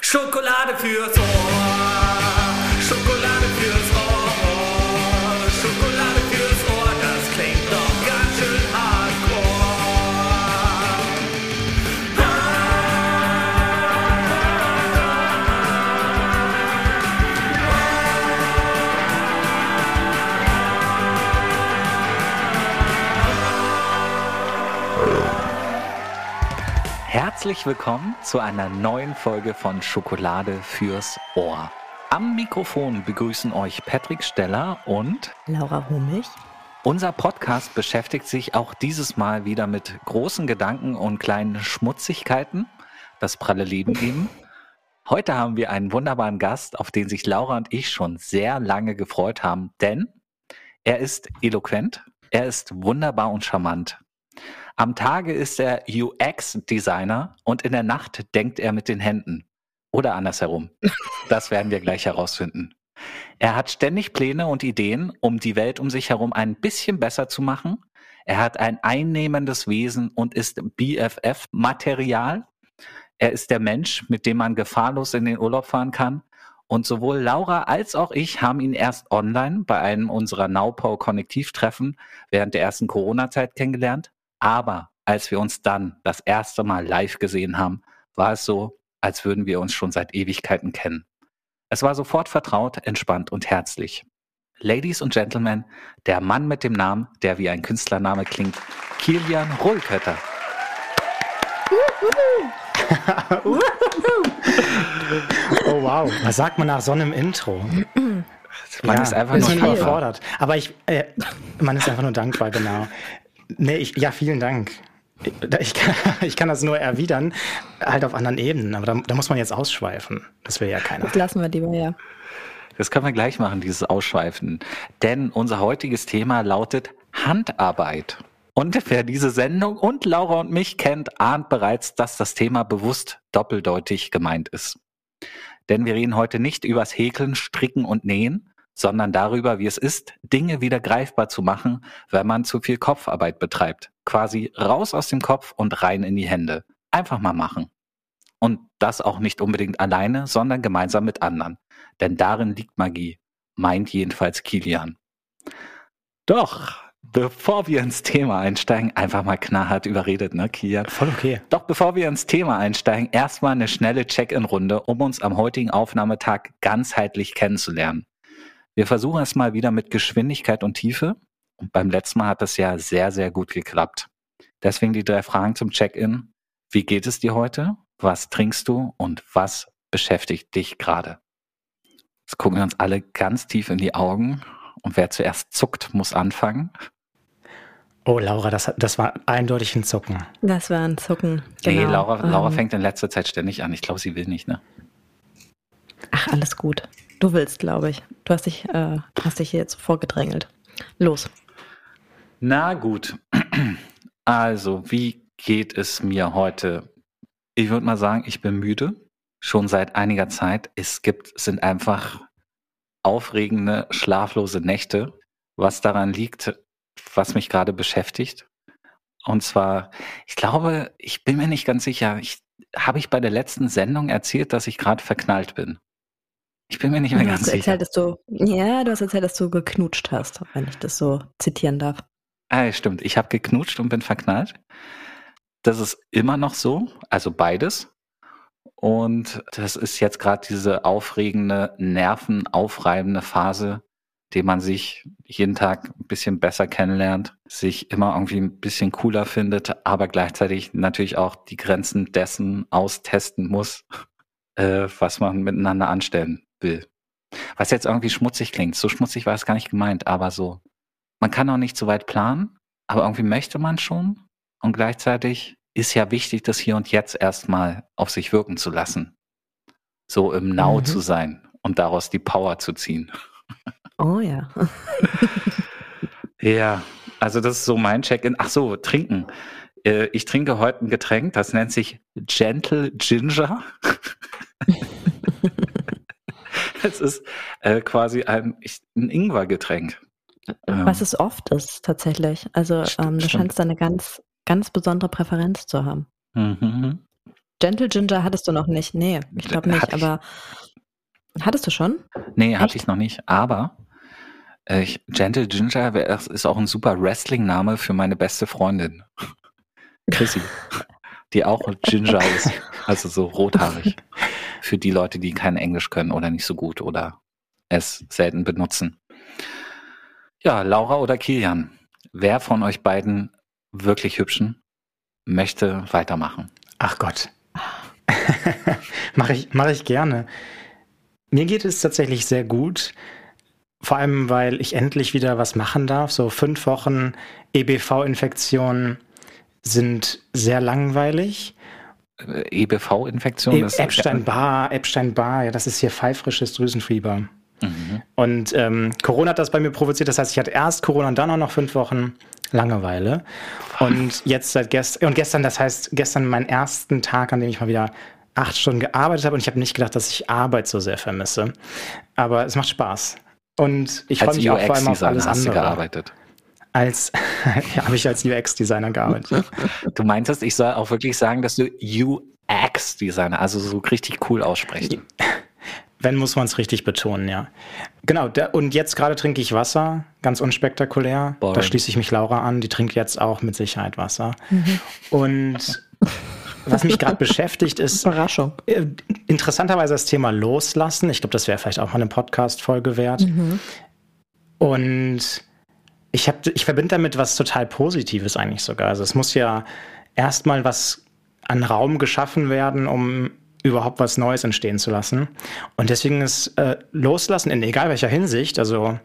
Schokolade fürs Ohr. Herzlich willkommen zu einer neuen Folge von Schokolade fürs Ohr. Am Mikrofon begrüßen euch Patrick Steller und Laura Humich. unser Podcast beschäftigt sich auch dieses Mal wieder mit großen Gedanken und kleinen Schmutzigkeiten, das pralle Leben eben. Heute haben wir einen wunderbaren Gast, auf den sich Laura und ich schon sehr lange gefreut haben, denn er ist eloquent, er ist wunderbar und charmant. Am Tage ist er UX-Designer und in der Nacht denkt er mit den Händen. Oder andersherum. Das werden wir gleich herausfinden. Er hat ständig Pläne und Ideen, um die Welt um sich herum ein bisschen besser zu machen. Er hat ein einnehmendes Wesen und ist BFF-Material. Er ist der Mensch, mit dem man gefahrlos in den Urlaub fahren kann. Und sowohl Laura als auch ich haben ihn erst online bei einem unserer Naupau Konnektivtreffen während der ersten Corona-Zeit kennengelernt. Aber als wir uns dann das erste Mal live gesehen haben, war es so, als würden wir uns schon seit Ewigkeiten kennen. Es war sofort vertraut, entspannt und herzlich. Ladies und Gentlemen, der Mann mit dem Namen, der wie ein Künstlername klingt, Kilian Rullkötter. Oh wow, was sagt man nach so einem Intro? Man ja, ist einfach nur überfordert. Aber ich, äh, man ist einfach nur dankbar, genau. Nee, ich, ja, vielen Dank. Ich kann, ich kann das nur erwidern, halt auf anderen Ebenen, aber da, da muss man jetzt ausschweifen. Das will ja keiner. Das lassen wir lieber, ja. Das können wir gleich machen, dieses Ausschweifen. Denn unser heutiges Thema lautet Handarbeit. Und wer diese Sendung und Laura und mich kennt, ahnt bereits, dass das Thema bewusst doppeldeutig gemeint ist. Denn wir reden heute nicht übers Häkeln, Stricken und Nähen, sondern darüber, wie es ist, Dinge wieder greifbar zu machen, wenn man zu viel Kopfarbeit betreibt. Quasi raus aus dem Kopf und rein in die Hände. Einfach mal machen. Und das auch nicht unbedingt alleine, sondern gemeinsam mit anderen. Denn darin liegt Magie. Meint jedenfalls Kilian. Doch, bevor wir ins Thema einsteigen, einfach mal knallhart überredet, ne, Kilian? Voll okay. Doch bevor wir ins Thema einsteigen, erstmal eine schnelle Check-in-Runde, um uns am heutigen Aufnahmetag ganzheitlich kennenzulernen. Wir versuchen es mal wieder mit Geschwindigkeit und Tiefe. Und beim letzten Mal hat es ja sehr, sehr gut geklappt. Deswegen die drei Fragen zum Check-in. Wie geht es dir heute? Was trinkst du? Und was beschäftigt dich gerade? Jetzt gucken wir uns alle ganz tief in die Augen. Und wer zuerst zuckt, muss anfangen. Oh, Laura, das, das war eindeutig ein Zucken. Das war ein Zucken. Nee, Genau. Laura, Laura Ähm, fängt in letzter Zeit ständig an. Ich glaube, sie will nicht, ne? Ach, alles gut. Du willst, glaube ich. Du hast dich, äh, hast dich hier jetzt vorgedrängelt. Los. Na gut. Also, wie geht es mir heute? Ich würde mal sagen, ich bin müde. Schon seit einiger Zeit. Es gibt, sind einfach aufregende, schlaflose Nächte. Was daran liegt, was mich gerade beschäftigt. Und zwar, ich glaube, ich bin mir nicht ganz sicher. Ich, habe ich bei der letzten Sendung erzählt, dass ich gerade verknallt bin? Ich bin mir nicht mehr Du ganz hast sicher. erzählt, dass du, ja, du hast erzählt, dass du geknutscht hast, wenn ich das so zitieren darf. Ah, stimmt. Ich habe geknutscht und bin verknallt. Das ist immer noch so, also beides. Und das ist jetzt gerade diese aufregende, nervenaufreibende Phase, die man sich jeden Tag ein bisschen besser kennenlernt, sich immer irgendwie ein bisschen cooler findet, aber gleichzeitig natürlich auch die Grenzen dessen austesten muss, äh, was man miteinander anstellen will. Was jetzt irgendwie schmutzig klingt. So schmutzig war es gar nicht gemeint, aber so man kann auch nicht so weit planen, aber irgendwie möchte man schon. Und gleichzeitig ist ja wichtig, das hier und jetzt erstmal auf sich wirken zu lassen. So im Now Mhm. zu sein und daraus die Power zu ziehen. Oh ja. Ja, also das ist so mein Check-in. Ach so, trinken. Äh, Ich trinke heute ein Getränk, das nennt sich Gentle Ginger. Es ist äh, quasi ein, ich, ein Ingwer-Getränk. Ähm, Was es oft ist, tatsächlich. Also ähm, du scheinst da eine ganz, ganz besondere Präferenz zu haben. Mhm. Gentle Ginger hattest du noch nicht. Nee, ich glaube nicht, ich. aber hattest du schon? Nee, hatte ich noch nicht. Aber äh, ich, Gentle Ginger ist auch ein super Wrestling-Name für meine beste Freundin. Chrissy. Die auch Ginger ist. Also so rothaarig. Für die Leute, die kein Englisch können oder nicht so gut oder es selten benutzen. Ja, Laura oder Kilian, wer von euch beiden wirklich hübschen möchte weitermachen? Ach Gott. Mache ich, mach ich gerne. Mir geht es tatsächlich sehr gut. Vor allem, weil ich endlich wieder was machen darf. So fünf Wochen EBV-Infektionen sind sehr langweilig. Äh, EBV-Infektion? E das- Epstein-Barr, Epstein-Barr, ja, das ist hier pfeifrisches Drüsenfieber. Mhm. Und ähm, Corona hat das bei mir provoziert. Das heißt, ich hatte erst Corona und dann auch noch fünf Wochen Langeweile. Und jetzt seit gestern, und gestern, das heißt, gestern meinen ersten Tag, an dem ich mal wieder acht Stunden gearbeitet habe. Und ich habe nicht gedacht, dass ich Arbeit so sehr vermisse. Aber es macht Spaß. Und ich freue mich auch vor allem auf alles hast du andere. gearbeitet. Als, ja, habe ich als UX-Designer gearbeitet. Du meintest, ich soll auch wirklich sagen, dass du UX-Designer, also so richtig cool aussprichst. Wenn, muss man es richtig betonen, ja. Genau, der, und jetzt gerade trinke ich Wasser, ganz unspektakulär. Boring. Da schließe ich mich Laura an, die trinkt jetzt auch mit Sicherheit Wasser. Und was mich gerade beschäftigt, ist Überraschung. äh, interessanterweise das Thema Loslassen. Ich glaube, das wäre vielleicht auch mal eine Podcast-Folge wert. Und ich, hab, ich verbinde damit was total Positives eigentlich sogar. Also es muss ja erstmal was an Raum geschaffen werden, um überhaupt was Neues entstehen zu lassen. Und deswegen ist äh, Loslassen in egal welcher Hinsicht, also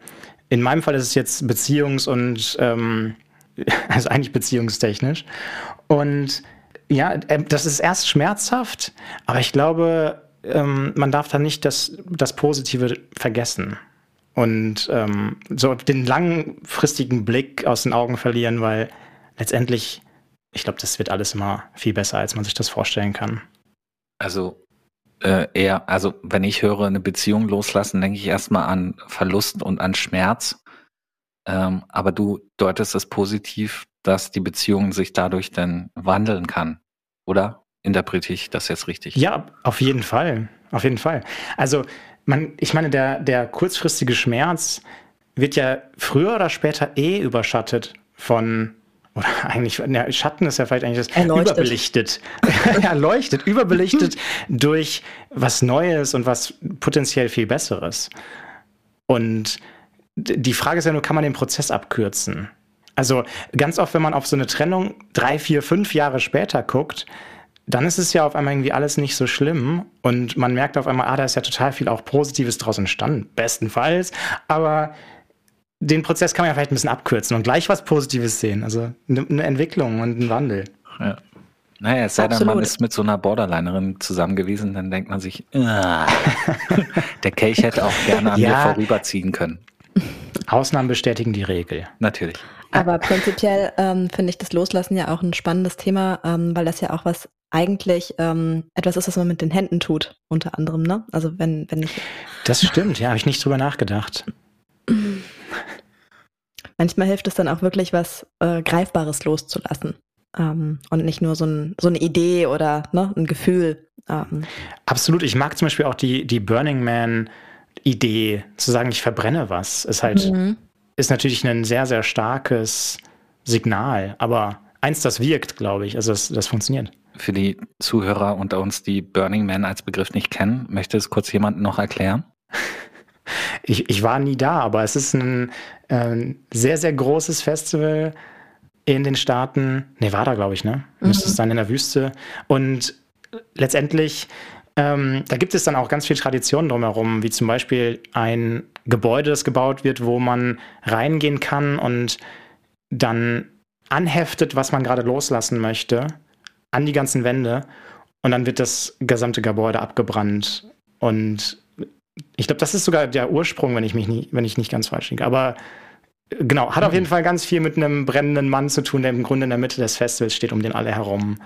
in meinem Fall ist es jetzt beziehungs- und ähm, also eigentlich beziehungstechnisch. Und ja, äh, das ist erst schmerzhaft, aber ich glaube, ähm, man darf da nicht das, das Positive vergessen und ähm, so den langfristigen Blick aus den Augen verlieren, weil letztendlich, ich glaube, das wird alles immer viel besser, als man sich das vorstellen kann. Also äh, eher, also wenn ich höre, eine Beziehung loslassen, denke ich erstmal an Verlust und an Schmerz. Ähm, aber du deutest es positiv, dass die Beziehung sich dadurch dann wandeln kann, oder? Interpretiere ich das jetzt richtig? Ja, auf jeden Fall. Auf jeden Fall. Also, man, ich meine, der, der kurzfristige Schmerz wird ja früher oder später eh überschattet von, oder eigentlich, ja, Schatten ist ja vielleicht eigentlich das, Erleuchtet. überbelichtet. Erleuchtet, überbelichtet durch was Neues und was potenziell viel Besseres. Und die Frage ist ja nur, kann man den Prozess abkürzen? Also ganz oft, wenn man auf so eine Trennung drei, vier, fünf Jahre später guckt, dann ist es ja auf einmal irgendwie alles nicht so schlimm und man merkt auf einmal, ah, da ist ja total viel auch Positives draus entstanden, bestenfalls. Aber den Prozess kann man ja vielleicht ein bisschen abkürzen und gleich was Positives sehen. Also eine, Entwicklung und ein Wandel. Ja. Naja, es sei denn, man ist mit so einer Borderlinerin zusammen gewesen, dann denkt man sich, ah, der Kelch hätte auch gerne an Ja. mir vorüberziehen können. Ausnahmen bestätigen die Regel. Natürlich. Aber prinzipiell ähm, finde ich das Loslassen ja auch ein spannendes Thema, ähm, weil das ja auch was eigentlich ähm, etwas ist, was man mit den Händen tut, unter anderem, ne? Also wenn, wenn ich Das stimmt, ja, habe ich nicht drüber nachgedacht. manchmal hilft es dann auch wirklich was äh, Greifbares loszulassen. Ähm, und nicht nur so, ein, so eine Idee oder ne, ein Gefühl. Ähm, Absolut. Ich mag zum Beispiel auch die, die Burning Man-Idee, zu sagen, ich verbrenne was. Ist halt, mhm. ist natürlich ein sehr, sehr starkes Signal, aber eins, das wirkt, glaube ich. Also das, das funktioniert. Für die Zuhörer unter uns, die Burning Man als Begriff nicht kennen, möchte es kurz jemand noch erklären? Ich, ich war nie da, aber es ist ein äh, sehr, sehr großes Festival in den Staaten. Nevada, glaube ich, ne? Müsste es sein in der Wüste. Und letztendlich, ähm, da gibt es dann auch ganz viel Tradition drumherum, wie zum Beispiel ein Gebäude, das gebaut wird, wo man reingehen kann und dann anheftet, was man gerade loslassen möchte, an die ganzen Wände. Und dann wird das gesamte Gebäude abgebrannt. Und ich glaube, das ist sogar der Ursprung, wenn ich mich nie, wenn ich nicht ganz falsch liege. Aber äh, genau, hat auf jeden Fall ganz viel mit einem brennenden Mann zu tun, der im Grunde in der Mitte des Festivals steht, um den alle herum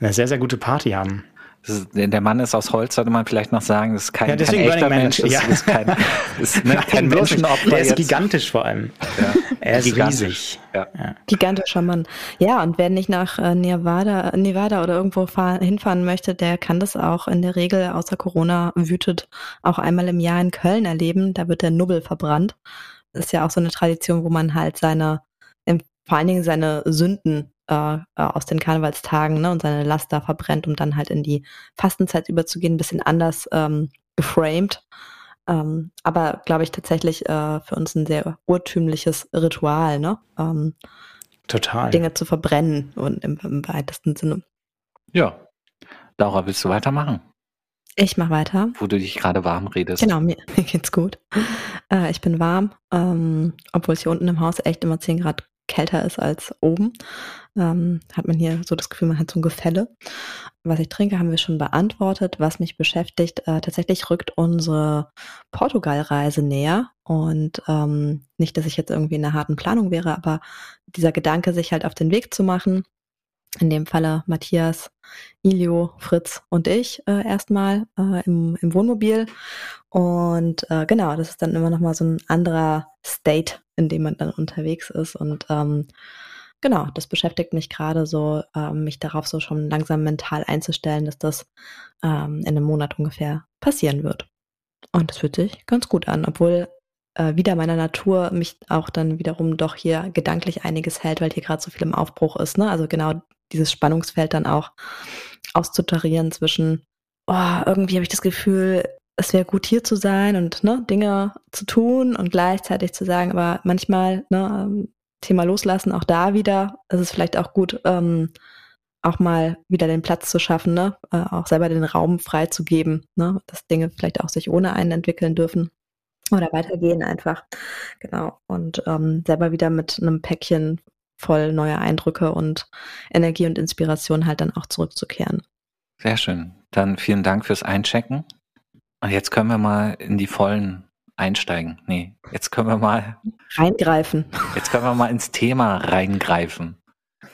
eine sehr, sehr gute Party haben. Ist, der Mann ist aus Holz, sollte man vielleicht noch sagen. Das ist kein, Ja, kein deswegen echter. Mensch. Ja. ist kein, das ist, ne, kein. Menschenopfer. Er ist jetzt. gigantisch vor allem. Ja. Er ist Gigantisch. riesig. Ja. Gigantischer Mann. Ja, und wer nicht nach äh, Nevada, Nevada oder irgendwo fahr, hinfahren möchte, der kann das auch in der Regel, außer Corona wütet, auch einmal im Jahr in Köln erleben. Da wird der Nubbel verbrannt. Das ist ja auch so eine Tradition, wo man halt seine, vor allen Dingen seine Sünden äh, äh, aus den Karnevalstagen ne, und seine Laster verbrennt, um dann halt in die Fastenzeit überzugehen, ein bisschen anders ähm, geframed. Ähm, aber glaube ich tatsächlich äh, für uns ein sehr urtümliches Ritual, ne? Ähm, Total. Dinge zu verbrennen und im, im weitesten Sinne. ja. Laura, willst du weitermachen, Ich mache weiter. wo du dich gerade warm redest? Genau, mir, mir geht's gut. Äh, ich bin warm, ähm, obwohl es hier unten im Haus echt immer 10 Grad kälter ist als oben. Ähm, hat man hier so das Gefühl, man hat so ein Gefälle. Was ich trinke, haben wir schon beantwortet. Was mich beschäftigt, äh, tatsächlich rückt unsere Portugal-Reise näher. Und ähm, nicht, dass ich jetzt irgendwie in einer harten Planung wäre, aber dieser Gedanke, sich halt auf den Weg zu machen, in dem Falle Matthias, Ilio, Fritz und ich äh, erstmal äh, im, im Wohnmobil. Und äh, genau, das ist dann immer nochmal so ein anderer State, in dem man dann unterwegs ist. Und ähm, genau, das beschäftigt mich gerade so, ähm, mich darauf so schon langsam mental einzustellen, dass das ähm, in einem Monat ungefähr passieren wird. Und das fühlt sich ganz gut an, obwohl äh, wieder meiner Natur mich auch dann wiederum doch hier gedanklich einiges hält, weil hier gerade so viel im Aufbruch ist. Ne? Also genau dieses Spannungsfeld dann auch auszutarieren zwischen, oh, irgendwie habe ich das Gefühl, es wäre gut hier zu sein und ne, Dinge zu tun und gleichzeitig zu sagen, aber manchmal, ne, ähm, Thema loslassen, auch da wieder, ist es vielleicht auch gut, ähm, auch mal wieder den Platz zu schaffen, ne, äh, auch selber den Raum freizugeben, ne, dass Dinge vielleicht auch sich ohne einen entwickeln dürfen oder weitergehen einfach. Genau. Und ähm, selber wieder mit einem Päckchen voll neuer Eindrücke und Energie und Inspiration halt dann auch zurückzukehren. Sehr schön. Dann vielen Dank fürs Einchecken. Und jetzt können wir mal in die Vollen einsteigen. Nee, jetzt können wir mal, Reingreifen. jetzt können wir mal ins Thema reingreifen.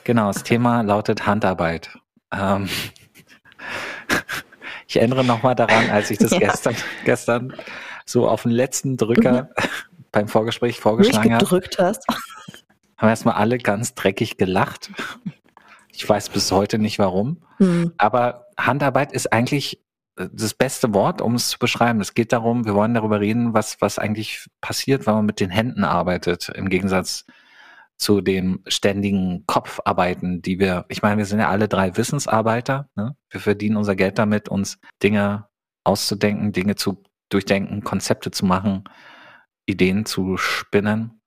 Genau, das Thema lautet Handarbeit. Ähm, ich erinnere nochmal daran, als ich das Ja. gestern, gestern so auf den letzten Drücker beim Vorgespräch vorgeschlagen habe, Durchgedrückt hast. Haben erstmal alle ganz dreckig gelacht. Ich weiß bis heute nicht warum. Hm. Aber Handarbeit ist eigentlich äh, das beste Wort, um es zu beschreiben. Es geht darum, wir wollen darüber reden, was, was eigentlich passiert, wenn man mit den Händen arbeitet, im Gegensatz zu dem ständigen Kopfarbeiten, die wir, ich meine, wir sind ja alle drei Wissensarbeiter. Ne? Wir verdienen unser Geld damit, uns Dinge auszudenken, Dinge zu durchdenken, Konzepte zu machen, Ideen zu spinnen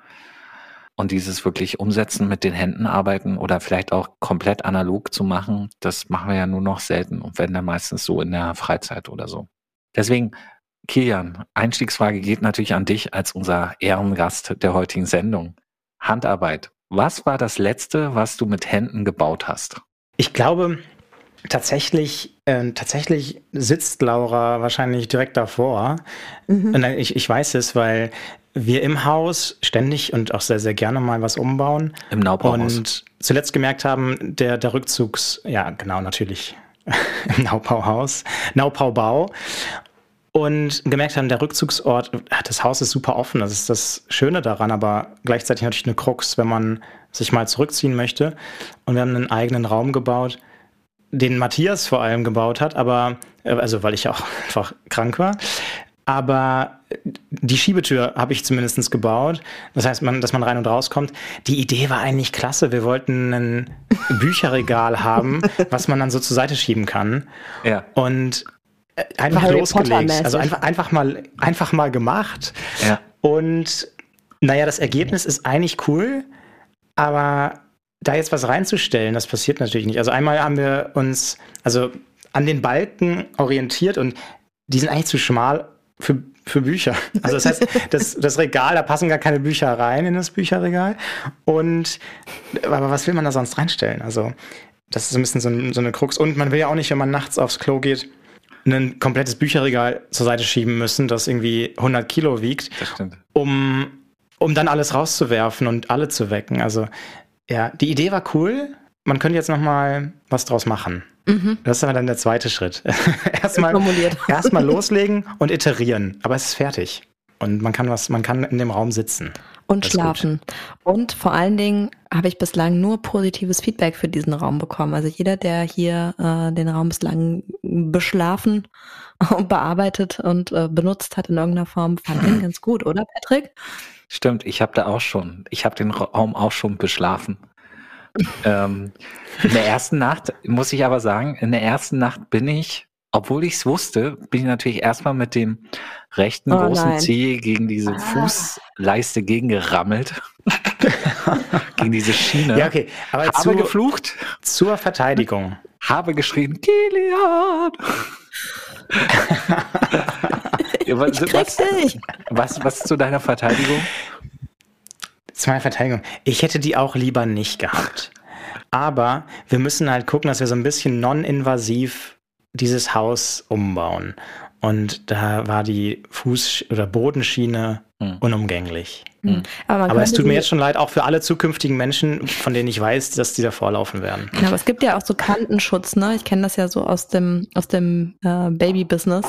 und dieses wirklich umsetzen mit den Händen arbeiten oder vielleicht auch komplett analog zu machen, das machen wir ja nur noch selten und wenn dann meistens so in der Freizeit oder so. Deswegen, Kilian, Einstiegsfrage geht natürlich an dich als unser Ehrengast der heutigen Sendung. Handarbeit. Was war das letzte, was du mit Händen gebaut hast? Ich glaube, tatsächlich, äh, tatsächlich sitzt Laura wahrscheinlich direkt davor. Mhm. Und ich, ich weiß es, weil wir im Haus ständig und auch sehr, sehr gerne mal was umbauen. Im Neubauhaus. Und zuletzt gemerkt haben, der, der Rückzugs, ja, genau, natürlich im Naubauhaus, Naubaubau. Und gemerkt haben, der Rückzugsort, ah, das Haus ist super offen, das ist das Schöne daran, aber gleichzeitig natürlich eine Krux, wenn man sich mal zurückziehen möchte. Und wir haben einen eigenen Raum gebaut, den Matthias vor allem gebaut hat, aber, äh, also weil ich auch einfach krank war. Aber die Schiebetür habe ich zumindest gebaut. Das heißt, man, dass man rein und rauskommt. Die Idee war eigentlich klasse. Wir wollten ein Bücherregal haben, was man dann so zur Seite schieben kann. Ja, Und äh, einfach Harry losgelegt. Also einfach, einfach, mal, einfach mal gemacht. ja. Und naja, das Ergebnis ist eigentlich cool, aber da jetzt was reinzustellen, das passiert natürlich nicht. Also einmal haben wir uns also an den Balken orientiert und die sind eigentlich zu schmal für, für Bücher. Also das heißt, das, das Regal, da passen gar keine Bücher rein in das Bücherregal. Und aber was will man da sonst reinstellen? Also das ist so ein bisschen so, ein, so eine Krux. Und man will ja auch nicht, wenn man nachts aufs Klo geht, ein komplettes Bücherregal zur Seite schieben müssen, das irgendwie 100 Kilo wiegt um, um dann alles rauszuwerfen und alle zu wecken. Also ja, die Idee war cool, man könnte jetzt noch mal was draus machen. Mhm. Das ist aber dann der zweite Schritt. erstmal erstmal loslegen und iterieren, aber es ist fertig. Und man kann was, man kann in dem Raum sitzen. Und Das schlafen. Und vor allen Dingen habe ich bislang nur positives Feedback für diesen Raum bekommen. Also jeder, der hier äh, den Raum bislang beschlafen und bearbeitet und äh, benutzt hat in irgendeiner Form, fand ihn ganz gut, oder Patrick? Stimmt, ich habe da auch schon, ich habe den Raum auch schon beschlafen. Ähm, in der ersten Nacht, muss ich aber sagen, in der ersten Nacht bin ich, obwohl ich es wusste, bin ich natürlich erstmal mit dem rechten Oh großen nein. Zeh gegen diese Ah. Fußleiste gegengerammelt. gegen diese Schiene. Ja, okay. Aber Habe zu, geflucht, zur Verteidigung. habe geschrien, Kilian! Was, Ich was, dich. was, was zu deiner Verteidigung? Zu meiner Verteidigung. Ich hätte die auch lieber nicht gehabt. Aber wir müssen halt gucken, dass wir so ein bisschen non-invasiv dieses Haus umbauen. Und da war die Fuß- oder Bodenschiene Hm. unumgänglich. Mhm. Aber, Aber es tut mir jetzt schon leid, auch für alle zukünftigen Menschen, von denen ich weiß, dass die davor laufen werden. Ja, aber es gibt ja auch so Kantenschutz, ne? Ich kenne das ja so aus dem, aus dem äh, Baby-Business.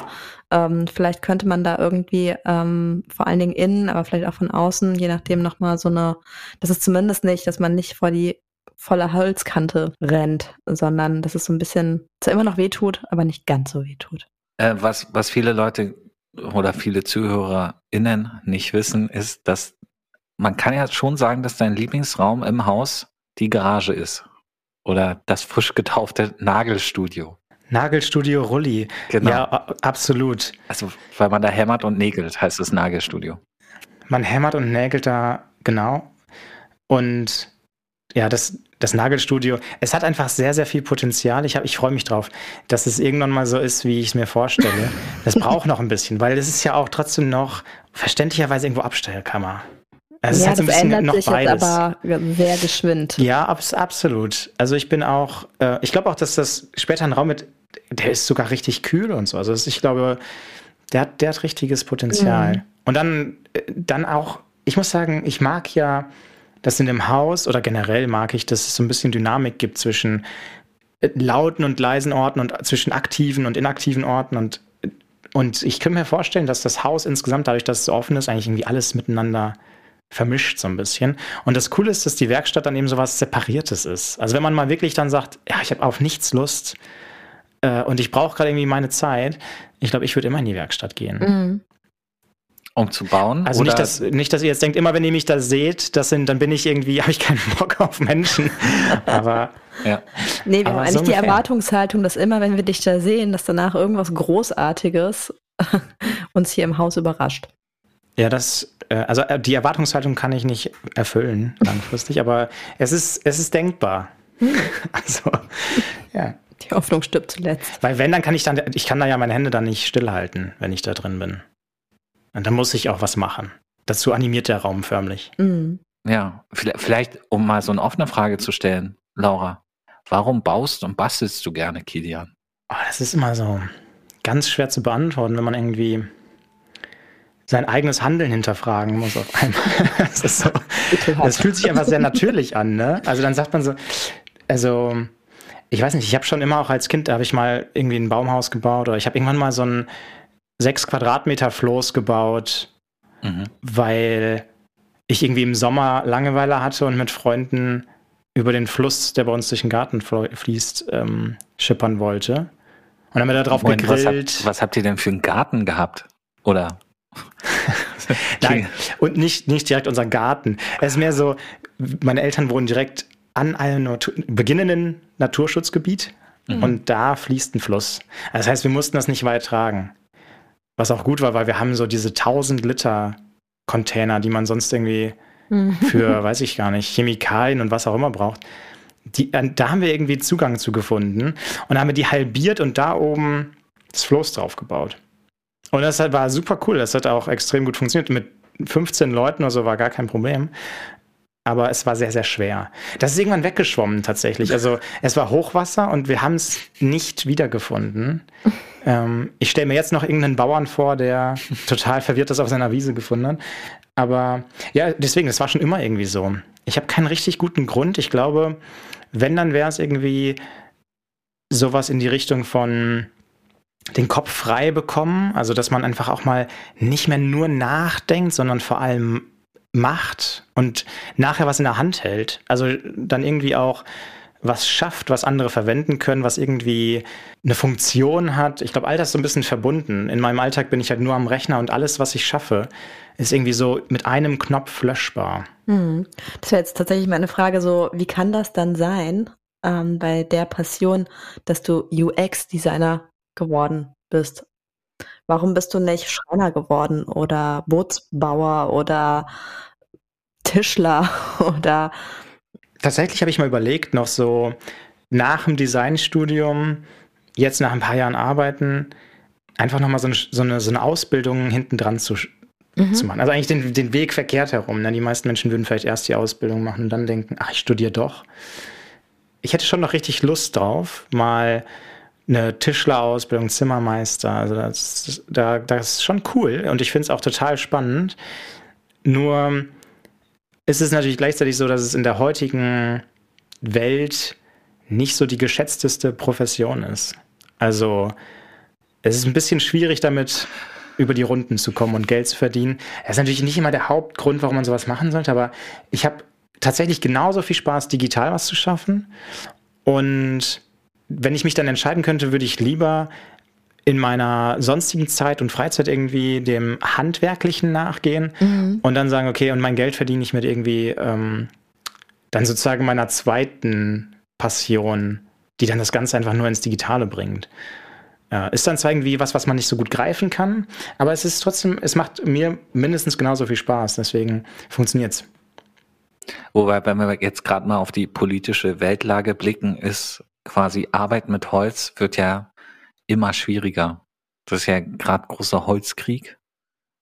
Ähm, vielleicht könnte man da irgendwie ähm, vor allen Dingen innen, aber vielleicht auch von außen, je nachdem nochmal so eine, das ist zumindest nicht, dass man nicht vor die volle Holzkante rennt, sondern dass es so ein bisschen zwar immer noch wehtut, aber nicht ganz so wehtut. Äh, was, was viele Leute oder viele ZuhörerInnen nicht wissen, ist, dass man kann ja schon sagen, dass dein Lieblingsraum im Haus die Garage ist. Oder das frisch getaufte Nagelstudio. Nagelstudio Rulli. Genau. Ja, absolut. Also, weil man da hämmert und nägelt, heißt es Nagelstudio. Man hämmert und nägelt da, genau. Und ja, das, das Nagelstudio, es hat einfach sehr, sehr viel Potenzial. Ich, hab- ich freue mich drauf, dass es irgendwann mal so ist, wie ich es mir vorstelle. Das braucht noch ein bisschen, weil es ist ja auch trotzdem noch verständlicherweise irgendwo Abstellkammer. Also ja, das ändert noch sich beides. jetzt aber sehr geschwind. Ja, abs absolut. Also ich bin auch, äh, ich glaube auch, dass das später ein Raum mit, der ist sogar richtig kühl und so. Also ich glaube, der hat, der hat richtiges Potenzial. Mhm. Und dann, äh, dann auch, ich muss sagen, ich mag ja, dass in dem Haus oder generell mag ich, dass es so ein bisschen Dynamik gibt zwischen äh, lauten und leisen Orten und zwischen aktiven und inaktiven Orten und und ich könnte mir vorstellen, dass das Haus insgesamt, dadurch, dass es offen ist, eigentlich irgendwie alles miteinander vermischt so ein bisschen. Und das Coole ist, dass die Werkstatt dann eben so was Separiertes ist. Also wenn man mal wirklich dann sagt, ja, ich habe auf nichts Lust äh, und ich brauche gerade irgendwie meine Zeit, ich glaube, ich würde immer in die Werkstatt gehen. Mhm. Um zu bauen. Also oder nicht, dass, nicht, dass ihr jetzt denkt, immer wenn ihr mich da seht, das sind, dann bin ich irgendwie, habe ich keinen Bock auf Menschen. Aber ja. Nee, wir Aber haben so eigentlich die ungefähr. Erwartungshaltung, dass immer, wenn wir dich da sehen, dass danach irgendwas Großartiges uns hier im Haus überrascht. Ja, das, äh, also äh, die Erwartungshaltung kann ich nicht erfüllen langfristig, aber es ist, es ist denkbar. Also, ja. Die Hoffnung stirbt zuletzt. Weil wenn, dann kann ich dann, ich kann da ja meine Hände dann nicht stillhalten, wenn ich da drin bin. Und dann muss ich auch was machen. Dazu animiert der Raum förmlich. Mhm. Ja, vielleicht, vielleicht, um mal so eine offene Frage zu stellen, Laura, warum baust und bastelst du gerne, Kilian? Oh, das ist immer so ganz schwer zu beantworten, wenn man irgendwie sein eigenes Handeln hinterfragen muss auf einmal. Das, ist so, das fühlt sich einfach sehr natürlich an, ne? Also dann sagt man so, also ich weiß nicht, ich habe schon immer auch als Kind, da habe ich mal irgendwie ein Baumhaus gebaut oder ich habe irgendwann mal so ein sechs Quadratmeter Floß gebaut, Mhm. weil ich irgendwie im Sommer Langeweile hatte und mit Freunden über den Fluss, der bei uns durch den Garten fließt, ähm, schippern wollte. Und dann haben wir da drauf Moment, was, gegrillt. habt, was habt ihr denn für einen Garten gehabt? Oder? Nein, und nicht, nicht direkt unser Garten. Es ist mehr so, meine Eltern wohnen direkt an einem Natu beginnenden Naturschutzgebiet Mhm. und da fließt ein Fluss. Das heißt, wir mussten das nicht weit tragen. Was auch gut war, weil wir haben so diese 1000 Liter Container, die man sonst irgendwie Mhm. für, weiß ich gar nicht, Chemikalien und was auch immer braucht. Die, da haben wir irgendwie Zugang zu gefunden und haben wir die halbiert und da oben das Floß drauf gebaut. Und das war super cool. Das hat auch extrem gut funktioniert. Mit 15 Leuten oder so war gar kein Problem. Aber es war sehr, sehr schwer. Das ist irgendwann weggeschwommen tatsächlich. Also es war Hochwasser und wir haben es nicht wiedergefunden. Ähm, ich stelle mir jetzt noch irgendeinen Bauern vor, der total verwirrt das auf seiner Wiese gefunden hat. Aber ja, deswegen, das war schon immer irgendwie so. Ich habe keinen richtig guten Grund. Ich glaube, wenn, dann wäre es irgendwie sowas in die Richtung von den Kopf frei bekommen, also dass man einfach auch mal nicht mehr nur nachdenkt, sondern vor allem macht und nachher was in der Hand hält. Also dann irgendwie auch was schafft, was andere verwenden können, was irgendwie eine Funktion hat. Ich glaube, all das ist so ein bisschen verbunden. In meinem Alltag bin ich halt nur am Rechner und alles, was ich schaffe, ist irgendwie so mit einem Knopf löschbar. Hm. Das wäre jetzt tatsächlich meine Frage so, wie kann das dann sein, ähm, bei der Passion, dass du UX-Designer geworden bist? Warum bist du nicht Schreiner geworden oder Bootsbauer oder Tischler oder Tatsächlich habe ich mal überlegt, noch so nach dem Designstudium, jetzt nach ein paar Jahren arbeiten, einfach nochmal so eine, so, eine, so eine Ausbildung hinten dran zu, mhm. zu machen. Also eigentlich den, den Weg verkehrt herum. Ne? Die meisten Menschen würden vielleicht erst die Ausbildung machen und dann denken, ach, ich studiere doch. Ich hätte schon noch richtig Lust drauf, mal eine Tischlerausbildung, Zimmermeister. Also das, da, das ist schon cool und ich finde es auch total spannend. Nur ist es natürlich gleichzeitig so, dass es in der heutigen Welt nicht so die geschätzteste Profession ist. Also es ist ein bisschen schwierig damit über die Runden zu kommen und Geld zu verdienen. Das ist natürlich nicht immer der Hauptgrund, warum man sowas machen sollte, aber ich habe tatsächlich genauso viel Spaß, digital was zu schaffen. Und wenn ich mich dann entscheiden könnte, würde ich lieber in meiner sonstigen Zeit und Freizeit irgendwie dem Handwerklichen nachgehen mhm. und dann sagen, okay, und mein Geld verdiene ich mit irgendwie ähm, dann sozusagen meiner zweiten Passion, die dann das Ganze einfach nur ins Digitale bringt. Ja, ist dann zwar irgendwie was, was man nicht so gut greifen kann, aber es ist trotzdem, es macht mir mindestens genauso viel Spaß, deswegen funktioniert es. Wobei, wenn wir jetzt gerade mal auf die politische Weltlage blicken, ist quasi Arbeit mit Holz wird ja immer schwieriger. Das ist ja gerade großer Holzkrieg.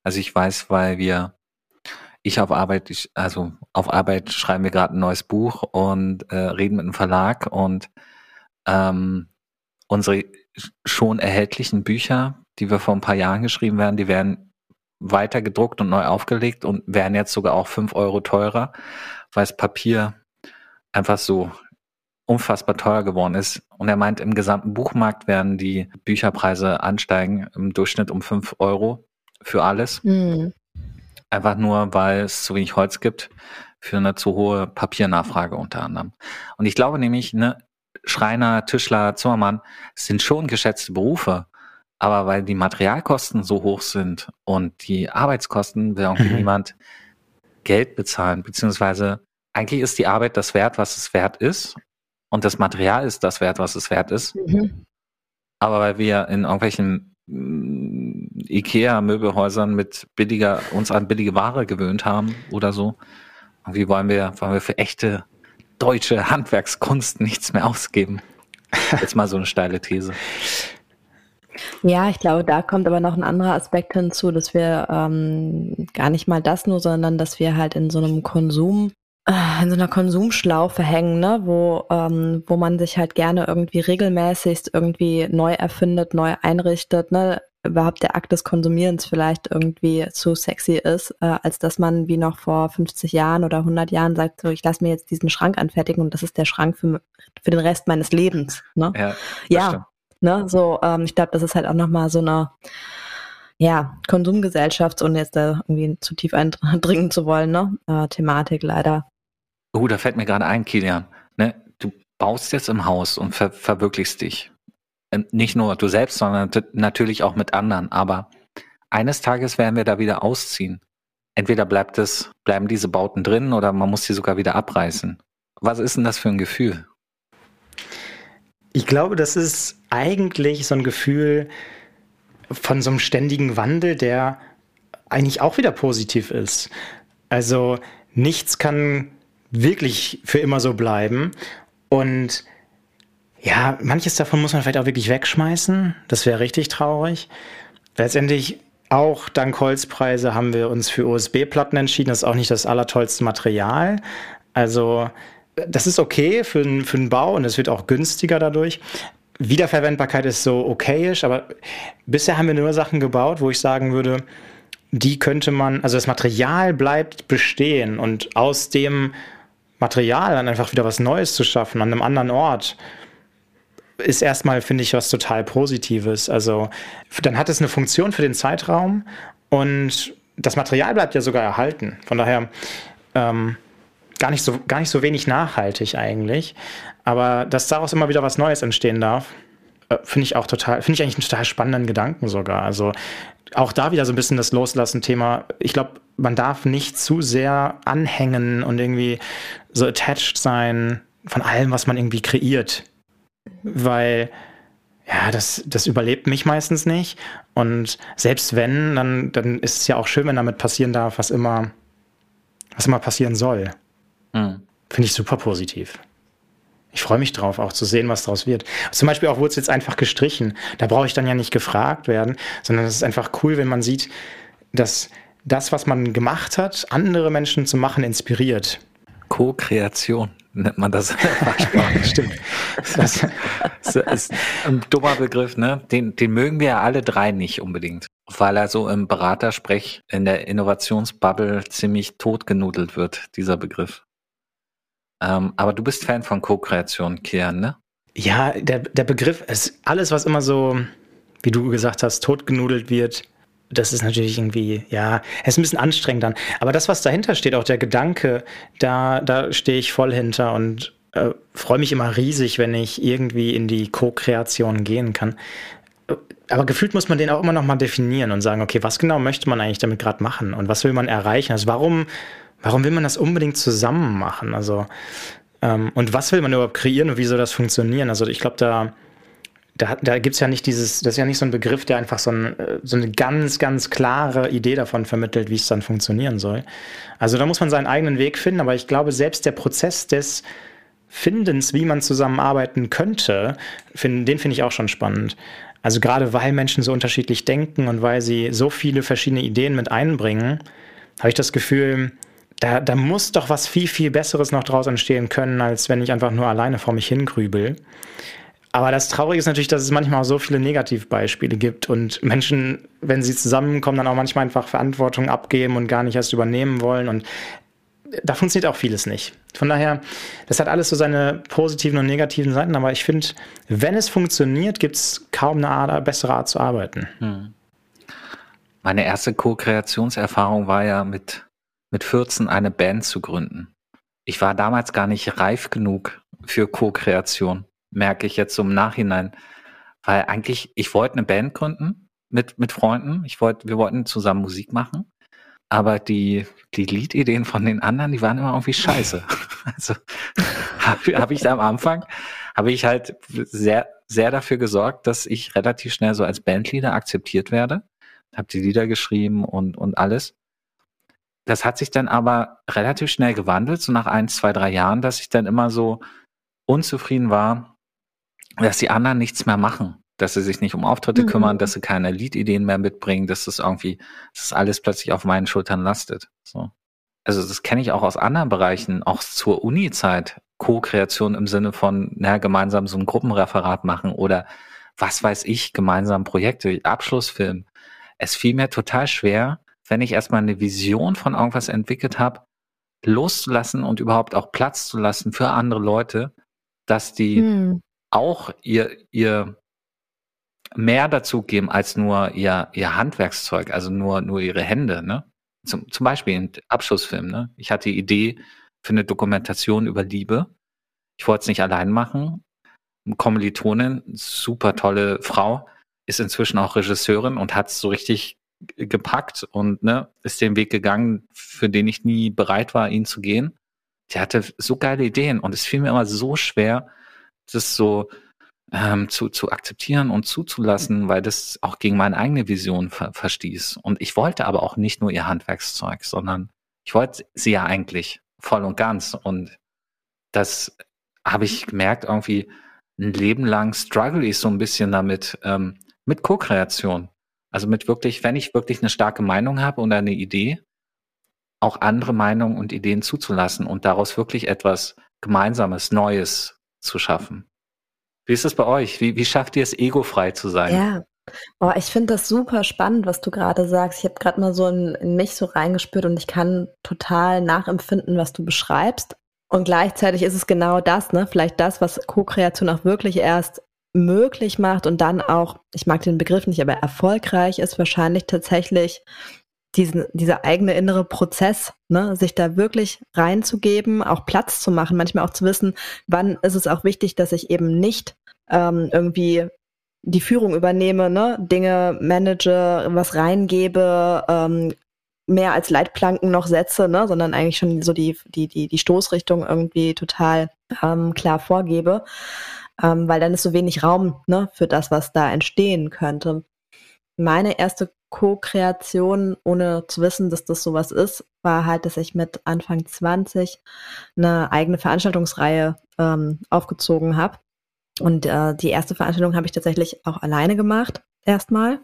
Also ich weiß, weil wir, ich auf Arbeit, ich, also auf Arbeit schreiben wir gerade ein neues Buch und äh, reden mit einem Verlag und ähm, unsere schon erhältlichen Bücher, die wir vor ein paar Jahren geschrieben werden, die werden weiter gedruckt und neu aufgelegt und werden jetzt sogar auch fünf Euro teurer, weil das Papier einfach so unfassbar teuer geworden ist. Und er meint, im gesamten Buchmarkt werden die Bücherpreise ansteigen, im Durchschnitt um fünf Euro für alles. Mhm. Einfach nur, weil es zu wenig Holz gibt für eine zu hohe Papiernachfrage unter anderem. Und ich glaube nämlich, ne, Schreiner, Tischler, Zimmermann sind schon geschätzte Berufe. Aber weil die Materialkosten so hoch sind und die Arbeitskosten, will irgendwie mhm. niemand Geld bezahlen, beziehungsweise eigentlich ist die Arbeit das wert, was es wert ist und das Material ist das wert, was es wert ist. Mhm. Aber weil wir in irgendwelchen mm, Ikea-Möbelhäusern mit billiger, uns an billige Ware gewöhnt haben oder so, irgendwie wollen wir, wollen wir für echte deutsche Handwerkskunst nichts mehr ausgeben. Jetzt mal so eine steile These. Ja, ich glaube, da kommt aber noch ein anderer Aspekt hinzu, dass wir ähm, gar nicht mal das nur, sondern dass wir halt in so einem Konsum in so einer Konsumschlaufe hängen, ne, wo, ähm, wo man sich halt gerne irgendwie regelmäßig irgendwie neu erfindet, neu einrichtet, ne, überhaupt der Akt des Konsumierens vielleicht irgendwie zu sexy ist, äh, als dass man wie noch vor 50 Jahren oder 100 Jahren sagt, so, ich lasse mir jetzt diesen Schrank anfertigen und das ist der Schrank für, für den Rest meines Lebens. Ne? Ja, ja ne, so, ähm, ich glaube, das ist halt auch nochmal so eine, ja, Konsumgesellschafts- und jetzt da irgendwie zu tief eindringen zu wollen, ne, äh, Thematik leider. Oh, da fällt mir gerade ein, Kilian. Ne? Du baust jetzt im Haus und ver verwirklichst dich. Ähm, nicht nur du selbst, sondern natürlich auch mit anderen. Aber eines Tages werden wir da wieder ausziehen. Entweder bleibt es, bleiben diese Bauten drin oder man muss sie sogar wieder abreißen. Was ist denn das für ein Gefühl? Ich glaube, das ist eigentlich so ein Gefühl von so einem ständigen Wandel, der eigentlich auch wieder positiv ist. Also nichts kann wirklich für immer so bleiben. Und ja, manches davon muss man vielleicht auch wirklich wegschmeißen. Das wäre richtig traurig. Letztendlich auch dank Holzpreise haben wir uns für USB-Platten entschieden. Das ist auch nicht das allertollste Material. Also das ist okay für, für den Bau und es wird auch günstiger dadurch. Wiederverwendbarkeit ist so okayisch, aber bisher haben wir nur Sachen gebaut, wo ich sagen würde, die könnte man, also das Material bleibt bestehen und aus dem Material, dann einfach wieder was Neues zu schaffen an einem anderen Ort, ist erstmal, finde ich, was total Positives. Also dann hat es eine Funktion für den Zeitraum und das Material bleibt ja sogar erhalten. Von daher ähm, gar, nicht so, gar nicht so wenig nachhaltig eigentlich. Aber dass daraus immer wieder was Neues entstehen darf, äh, finde ich auch total, finde ich eigentlich einen total spannenden Gedanken sogar. Also auch da wieder so ein bisschen das Loslassen-Thema. Ich glaube, man darf nicht zu sehr anhängen und irgendwie so attached sein von allem, was man irgendwie kreiert. Weil, ja, das, das überlebt mich meistens nicht. Und selbst wenn, dann, dann ist es ja auch schön, wenn damit passieren darf, was immer, was immer passieren soll. Mhm. Finde ich super positiv. Ich freue mich drauf, auch zu sehen, was daraus wird. Zum Beispiel auch wurde es jetzt einfach gestrichen. Da brauche ich dann ja nicht gefragt werden, sondern es ist einfach cool, wenn man sieht, dass das, was man gemacht hat, andere Menschen zu machen, inspiriert. Co-Kreation nennt man das. Stimmt. Das ist ein dummer Begriff, ne? Den, den mögen wir ja alle drei nicht unbedingt, weil er so im Beratersprech in der Innovationsbubble ziemlich totgenudelt wird, dieser Begriff. Ähm, aber du bist Fan von Co-Kreation, Kian, ne? Ja, der, der Begriff ist alles, was immer so, wie du gesagt hast, totgenudelt wird. Das ist natürlich irgendwie, ja, es ist ein bisschen anstrengend dann. Aber das, was dahinter steht, auch der Gedanke, da, da stehe ich voll hinter und äh, freue mich immer riesig, wenn ich irgendwie in die Co-Kreation gehen kann. Aber gefühlt muss man den auch immer noch mal definieren und sagen, okay, was genau möchte man eigentlich damit gerade machen und was will man erreichen? Also warum warum will man das unbedingt zusammen machen? Also, ähm, und was will man überhaupt kreieren und wie soll das funktionieren? Also, ich glaube, da, da, da gibt es ja nicht dieses, das ist ja nicht so ein Begriff, der einfach so, ein, äh, so eine ganz, ganz klare Idee davon vermittelt, wie es dann funktionieren soll. Also, da muss man seinen eigenen Weg finden, aber ich glaube, selbst der Prozess des Findens, wie man zusammenarbeiten könnte, find, den finde ich auch schon spannend. Also gerade weil Menschen so unterschiedlich denken und weil sie so viele verschiedene Ideen mit einbringen, habe ich das Gefühl, da, da muss doch was viel, viel Besseres noch draus entstehen können, als wenn ich einfach nur alleine vor mich hingrübel. Aber das Traurige ist natürlich, dass es manchmal auch so viele Negativbeispiele gibt und Menschen, wenn sie zusammenkommen, dann auch manchmal einfach Verantwortung abgeben und gar nicht erst übernehmen wollen. Und da funktioniert auch vieles nicht. Von daher, das hat alles so seine positiven und negativen Seiten, aber ich finde, wenn es funktioniert, gibt es kaum eine Art, bessere Art zu arbeiten. Hm. Meine erste Co-Kreationserfahrung war ja mit mit 14 eine Band zu gründen. Ich war damals gar nicht reif genug für Co-Kreation, merke ich jetzt so im Nachhinein. Weil eigentlich, ich wollte eine Band gründen mit, mit Freunden. Ich wollte, wir wollten zusammen Musik machen. Aber die, die Liedideen von den anderen, die waren immer irgendwie scheiße. Also habe hab ich am Anfang, habe ich halt sehr, sehr dafür gesorgt, dass ich relativ schnell so als Bandleader akzeptiert werde. Habe die Lieder geschrieben und, und alles. Das hat sich dann aber relativ schnell gewandelt, so nach ein, zwei, drei Jahren, dass ich dann immer so unzufrieden war, dass die anderen nichts mehr machen, dass sie sich nicht um Auftritte mhm. kümmern, dass sie keine Liedideen mehr mitbringen, dass das irgendwie, dass das alles plötzlich auf meinen Schultern lastet. So. Also das kenne ich auch aus anderen Bereichen, auch zur Uni-Zeit, Co-Kreation im Sinne von, naja, gemeinsam so ein Gruppenreferat machen oder was weiß ich, gemeinsam Projekte, Abschlussfilm. Es fiel mir total schwer, wenn ich erstmal eine Vision von irgendwas entwickelt habe, loszulassen und überhaupt auch Platz zu lassen für andere Leute, dass die hm. Auch ihr, ihr mehr dazu geben als nur ihr, ihr Handwerkszeug, also nur, nur ihre Hände, ne? Zum, zum Beispiel ein Abschlussfilm, ne? Ich hatte die Idee für eine Dokumentation über Liebe. Ich wollte es nicht allein machen. Kommilitonin, super tolle Frau, ist inzwischen auch Regisseurin und hat es so richtig gepackt und ne, ist den Weg gegangen, für den ich nie bereit war, ihn zu gehen. Die hatte so geile Ideen und es fiel mir immer so schwer, das so ähm, zu, zu akzeptieren und zuzulassen, weil das auch gegen meine eigene Vision ver verstieß. Und ich wollte aber auch nicht nur ihr Handwerkszeug, sondern ich wollte sie ja eigentlich voll und ganz. Und das habe ich gemerkt, irgendwie ein Leben lang struggle ich so ein bisschen damit, ähm, mit Co-Kreation. Also mit wirklich, wenn ich wirklich eine starke Meinung habe und eine Idee, auch andere Meinungen und Ideen zuzulassen und daraus wirklich etwas Gemeinsames, Neues zu schaffen. Wie ist es bei euch? Wie, wie schafft ihr es, egofrei zu sein? Ja. Oh, ich finde das super spannend, was du gerade sagst. Ich habe gerade mal so in, in mich so reingespürt und ich kann total nachempfinden, was du beschreibst. Und gleichzeitig ist es genau das, ne? Vielleicht das, was Co-Kreation auch wirklich erst möglich macht und dann auch, ich mag den Begriff nicht, aber erfolgreich ist wahrscheinlich tatsächlich diesen, dieser eigene innere Prozess, ne, sich da wirklich reinzugeben, auch Platz zu machen, manchmal auch zu wissen, wann ist es auch wichtig, dass ich eben nicht ähm, irgendwie die Führung übernehme, ne, Dinge manage, was reingebe, ähm, mehr als Leitplanken noch setze, ne, sondern eigentlich schon so die, die, die, die Stoßrichtung irgendwie total ähm, klar vorgebe, ähm, weil dann ist so wenig Raum ne, für das, was da entstehen könnte. Meine erste Co-Kreation, ohne zu wissen, dass das sowas ist, war halt, dass ich mit Anfang 20 eine eigene Veranstaltungsreihe ähm, aufgezogen habe. Und äh, die erste Veranstaltung habe ich tatsächlich auch alleine gemacht, erstmal.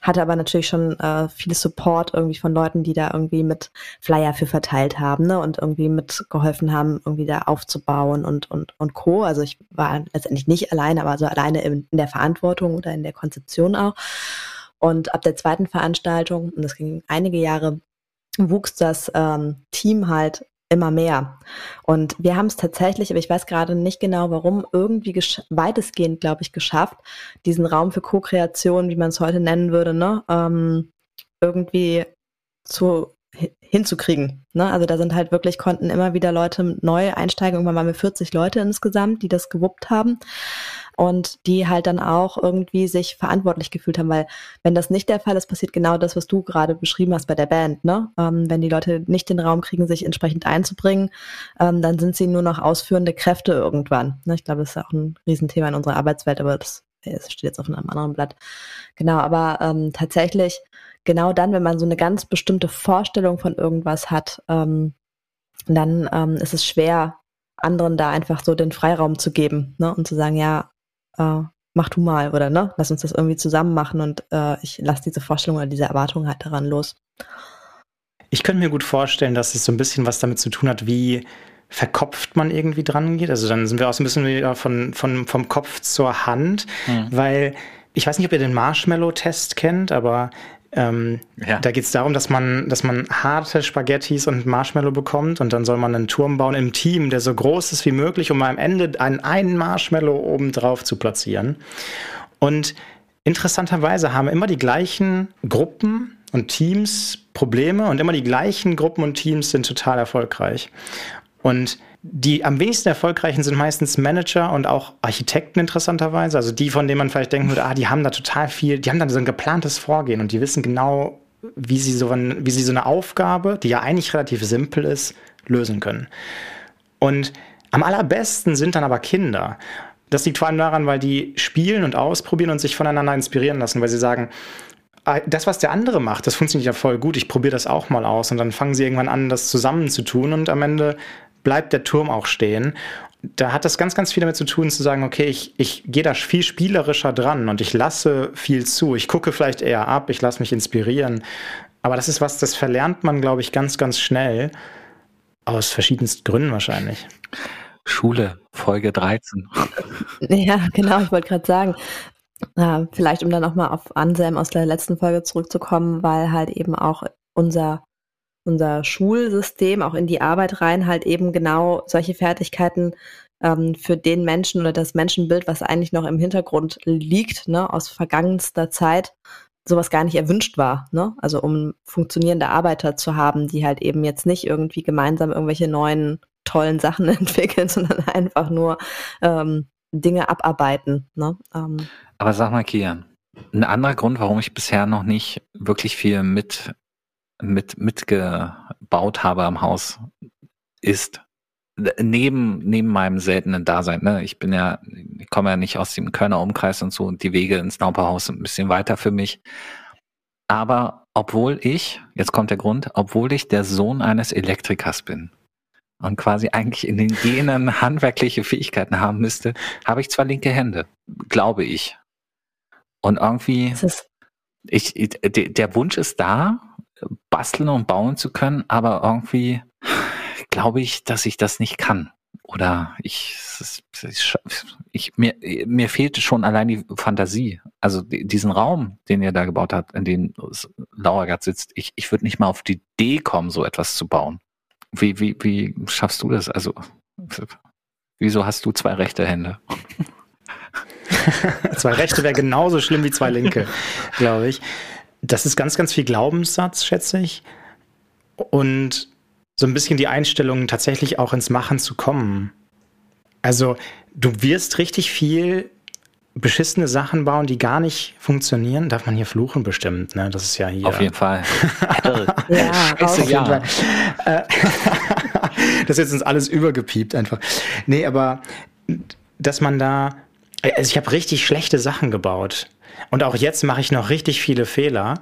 Hatte aber natürlich schon äh, viel Support irgendwie von Leuten, die da irgendwie mit Flyer für verteilt haben ne? und irgendwie mitgeholfen haben, irgendwie da aufzubauen und, und, und Co. Also ich war letztendlich nicht alleine, aber so alleine in, in der Verantwortung oder in der Konzeption auch. Und ab der zweiten Veranstaltung, und das ging einige Jahre, wuchs das ähm, Team halt immer mehr. Und wir haben es tatsächlich, aber ich weiß gerade nicht genau warum, irgendwie weitestgehend, glaube ich, geschafft, diesen Raum für Co-Kreation, wie man es heute nennen würde, ne, ähm, irgendwie zu hinzukriegen. Ne? Also da sind halt wirklich, konnten immer wieder Leute neu einsteigen. Irgendwann waren wir 40 Leute insgesamt, die das gewuppt haben und die halt dann auch irgendwie sich verantwortlich gefühlt haben, weil wenn das nicht der Fall ist, passiert genau das, was du gerade beschrieben hast bei der Band. Ne? Ähm, wenn die Leute nicht den Raum kriegen, sich entsprechend einzubringen, ähm, dann sind sie nur noch ausführende Kräfte irgendwann. Ne? Ich glaube, das ist auch ein Riesenthema in unserer Arbeitswelt, aber das, das steht jetzt auf einem anderen Blatt. Genau, aber ähm, tatsächlich genau dann, wenn man so eine ganz bestimmte Vorstellung von irgendwas hat, ähm, dann ähm, ist es schwer, anderen da einfach so den Freiraum zu geben ne? und zu sagen, ja, äh, mach du mal oder ne, lass uns das irgendwie zusammen machen und äh, ich lasse diese Vorstellung oder diese Erwartung halt daran los. Ich könnte mir gut vorstellen, dass es so ein bisschen was damit zu tun hat, wie verkopft man irgendwie dran geht. Also dann sind wir auch so ein bisschen wieder von, von, vom Kopf zur Hand, mhm. weil ich weiß nicht, ob ihr den Marshmallow-Test kennt, aber ähm, ja. Da geht es darum, dass man, dass man harte Spaghettis und Marshmallow bekommt und dann soll man einen Turm bauen im Team, der so groß ist wie möglich, um am Ende einen, einen Marshmallow oben drauf zu platzieren. Und interessanterweise haben immer die gleichen Gruppen und Teams Probleme und immer die gleichen Gruppen und Teams sind total erfolgreich. Und die am wenigsten erfolgreichen sind meistens Manager und auch Architekten interessanterweise. Also die, von denen man vielleicht denken würde, ah, die haben da total viel, die haben da so ein geplantes Vorgehen und die wissen genau, wie sie so, ein, wie sie so eine Aufgabe, die ja eigentlich relativ simpel ist, lösen können. Und am allerbesten sind dann aber Kinder. Das liegt vor allem daran, weil die spielen und ausprobieren und sich voneinander inspirieren lassen, weil sie sagen, ah, das, was der andere macht, das funktioniert ja voll gut, ich probiere das auch mal aus. Und dann fangen sie irgendwann an, das zusammen zu tun und am Ende bleibt der Turm auch stehen. Da hat das ganz, ganz viel damit zu tun, zu sagen, okay, ich, ich gehe da viel spielerischer dran und ich lasse viel zu. Ich gucke vielleicht eher ab, ich lasse mich inspirieren. Aber das ist was, das verlernt man, glaube ich, ganz, ganz schnell. Aus verschiedensten Gründen wahrscheinlich. Schule, Folge 13. Ja, genau, ich wollte gerade sagen, äh, vielleicht um dann auch mal auf Anselm aus der letzten Folge zurückzukommen, weil halt eben auch unser unser Schulsystem auch in die Arbeit rein halt eben genau solche Fertigkeiten ähm, für den Menschen oder das Menschenbild, was eigentlich noch im Hintergrund liegt, ne, aus vergangenster Zeit, sowas gar nicht erwünscht war. Ne? Also um funktionierende Arbeiter zu haben, die halt eben jetzt nicht irgendwie gemeinsam irgendwelche neuen tollen Sachen entwickeln, sondern einfach nur ähm, Dinge abarbeiten. Ne? Ähm. Aber sag mal, Kian, ein anderer Grund, warum ich bisher noch nicht wirklich viel mit mit mitgebaut habe am Haus, ist neben neben meinem seltenen Dasein. Ne? Ich bin ja, ich komme ja nicht aus dem Kölner Umkreis und so und die Wege ins Nauperhaus sind ein bisschen weiter für mich. Aber obwohl ich, jetzt kommt der Grund, obwohl ich der Sohn eines Elektrikers bin und quasi eigentlich in den Genen handwerkliche Fähigkeiten haben müsste, habe ich zwar linke Hände, glaube ich. Und irgendwie, ich, der Wunsch ist da, basteln und bauen zu können, aber irgendwie glaube ich, dass ich das nicht kann. Oder ich, ich mir, mir fehlt schon allein die Fantasie. Also diesen Raum, den ihr da gebaut habt, in dem Lauergard sitzt, ich, ich würde nicht mal auf die Idee kommen, so etwas zu bauen. Wie, wie, wie schaffst du das? Also Wieso hast du zwei rechte Hände? zwei rechte wäre genauso schlimm wie zwei linke, glaube ich. Das ist ganz, ganz viel Glaubenssatz, schätze ich. Und so ein bisschen die Einstellung, tatsächlich auch ins Machen zu kommen. Also, du wirst richtig viel beschissene Sachen bauen, die gar nicht funktionieren. Darf man hier fluchen bestimmt, ne? Das ist ja hier. Auf jeden Fall. Ja, Scheiße, raus. ja. Äh, das ist jetzt uns alles übergepiept einfach. Nee, aber dass man da. Also ich habe richtig schlechte Sachen gebaut. Und auch jetzt mache ich noch richtig viele Fehler.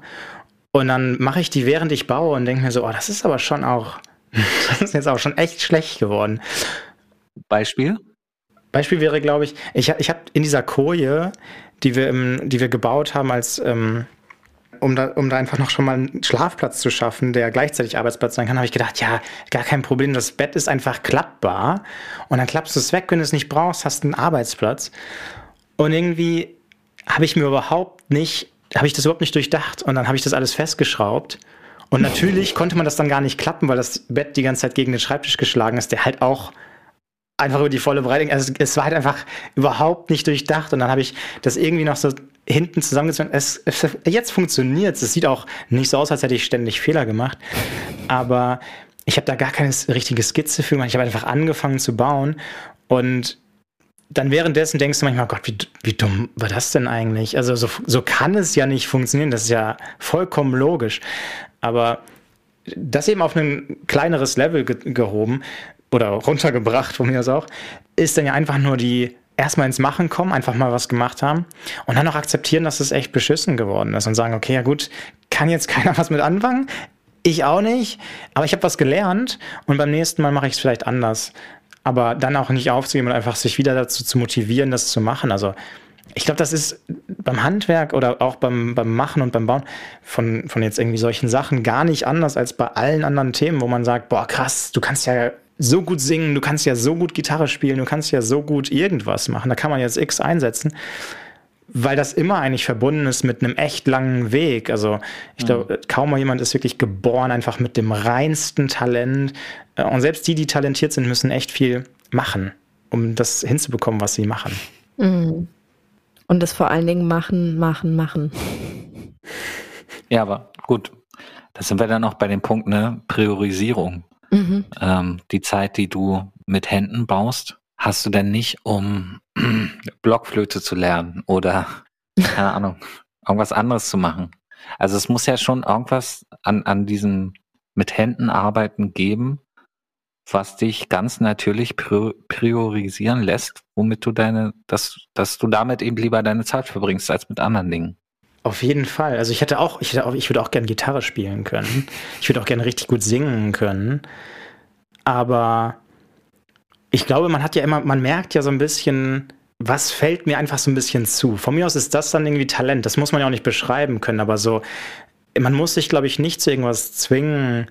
Und dann mache ich die, während ich baue und denke mir so, oh, das ist aber schon auch, das ist jetzt auch schon echt schlecht geworden. Beispiel? Beispiel wäre, glaube ich, ich, ich habe in dieser Koje, die wir, im, die wir gebaut haben, als ähm, um da, um da einfach noch schon mal einen Schlafplatz zu schaffen, der gleichzeitig Arbeitsplatz sein kann, habe ich gedacht, ja, gar kein Problem, das Bett ist einfach klappbar und dann klappst du es weg, wenn du es nicht brauchst, hast einen Arbeitsplatz. Und irgendwie habe ich mir überhaupt nicht, habe ich das überhaupt nicht durchdacht und dann habe ich das alles festgeschraubt. Und natürlich konnte man das dann gar nicht klappen, weil das Bett die ganze Zeit gegen den Schreibtisch geschlagen ist, der halt auch einfach über die volle Breite. Also es war halt einfach überhaupt nicht durchdacht. Und dann habe ich das irgendwie noch so hinten zusammengezogen. Es, es, jetzt funktioniert es. Es sieht auch nicht so aus, als hätte ich ständig Fehler gemacht. Aber ich habe da gar keine richtige Skizze für gemacht. Ich habe einfach angefangen zu bauen. Und dann währenddessen denkst du manchmal, Gott, wie, wie dumm war das denn eigentlich? Also so, so kann es ja nicht funktionieren. Das ist ja vollkommen logisch. Aber das eben auf ein kleineres Level ge gehoben oder runtergebracht von mir aus auch, ist dann ja einfach nur die erstmal ins Machen kommen, einfach mal was gemacht haben und dann auch akzeptieren, dass es echt beschissen geworden ist und sagen, okay, ja gut, kann jetzt keiner was mit anfangen, ich auch nicht, aber ich habe was gelernt und beim nächsten Mal mache ich es vielleicht anders. Aber dann auch nicht aufzugeben und einfach sich wieder dazu zu motivieren, das zu machen. Also ich glaube, das ist beim Handwerk oder auch beim, beim Machen und beim Bauen von, von jetzt irgendwie solchen Sachen gar nicht anders als bei allen anderen Themen, wo man sagt, boah, krass, du kannst ja so gut singen, du kannst ja so gut Gitarre spielen, du kannst ja so gut irgendwas machen. Da kann man jetzt X einsetzen, weil das immer eigentlich verbunden ist mit einem echt langen Weg. Also ich glaube, kaum mal jemand ist wirklich geboren, einfach mit dem reinsten Talent. Und selbst die, die talentiert sind, müssen echt viel machen, um das hinzubekommen, was sie machen. Mhm. Und das vor allen Dingen machen, machen, machen. Ja, aber gut. Da sind wir dann auch bei dem Punkt, ne, Priorisierung. Mhm. Ähm, die Zeit, die du mit Händen baust, hast du denn nicht, um Blockflöte zu lernen oder, keine Ahnung, irgendwas anderes zu machen. Also es muss ja schon irgendwas an, an diesem mit Händen arbeiten geben, was dich ganz natürlich pri- priorisieren lässt, womit du deine, dass, dass du damit eben lieber deine Zeit verbringst als mit anderen Dingen. Auf jeden Fall. Also ich hätte auch, ich hätte auch, ich würde auch gerne Gitarre spielen können. Ich würde auch gerne richtig gut singen können. Aber ich glaube, man hat ja immer, man merkt ja so ein bisschen, was fällt mir einfach so ein bisschen zu. Von mir aus ist das dann irgendwie Talent. Das muss man ja auch nicht beschreiben können, aber so, man muss sich, glaube ich, nicht zu irgendwas zwingen,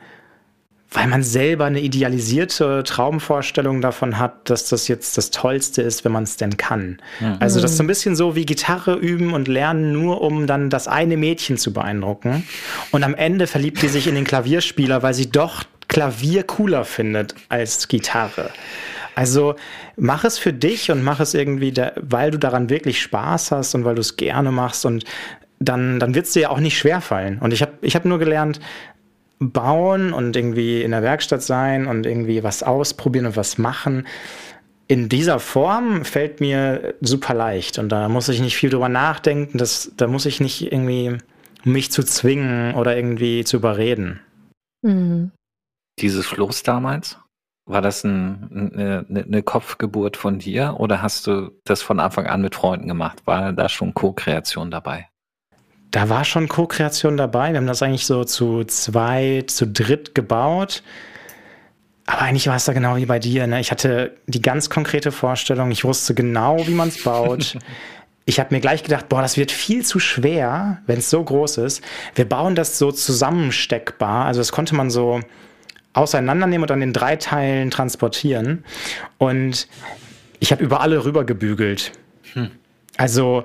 weil man selber eine idealisierte Traumvorstellung davon hat, dass das jetzt das Tollste ist, wenn man es denn kann. Also das ist so ein bisschen so wie Gitarre üben und lernen, nur um dann das eine Mädchen zu beeindrucken. Und am Ende verliebt die sich in den Klavierspieler, weil sie doch Klavier cooler findet als Gitarre. Also mach es für dich und mach es irgendwie, da, weil du daran wirklich Spaß hast und weil du es gerne machst und dann, dann wird es dir ja auch nicht schwerfallen. Und ich habe ich hab nur gelernt, bauen und irgendwie in der Werkstatt sein und irgendwie was ausprobieren und was machen. In dieser Form fällt mir super leicht und da muss ich nicht viel drüber nachdenken. Das, da muss ich nicht irgendwie mich zu zwingen oder irgendwie zu überreden. Mhm. Dieses Floß damals, war das ein, eine, eine Kopfgeburt von dir oder hast du das von Anfang an mit Freunden gemacht? War da schon Co-Kreation dabei? Da war schon Co-Kreation dabei. Wir haben das eigentlich so zu zwei, zu dritt gebaut. Aber eigentlich war es da genau wie bei dir. Ne? Ich hatte die ganz konkrete Vorstellung. Ich wusste genau, wie man es baut. ich habe mir gleich gedacht, boah, das wird viel zu schwer, wenn es so groß ist. Wir bauen das so zusammensteckbar. Also das konnte man so auseinandernehmen und dann in drei Teilen transportieren. Und ich habe über alle rüber gebügelt. Also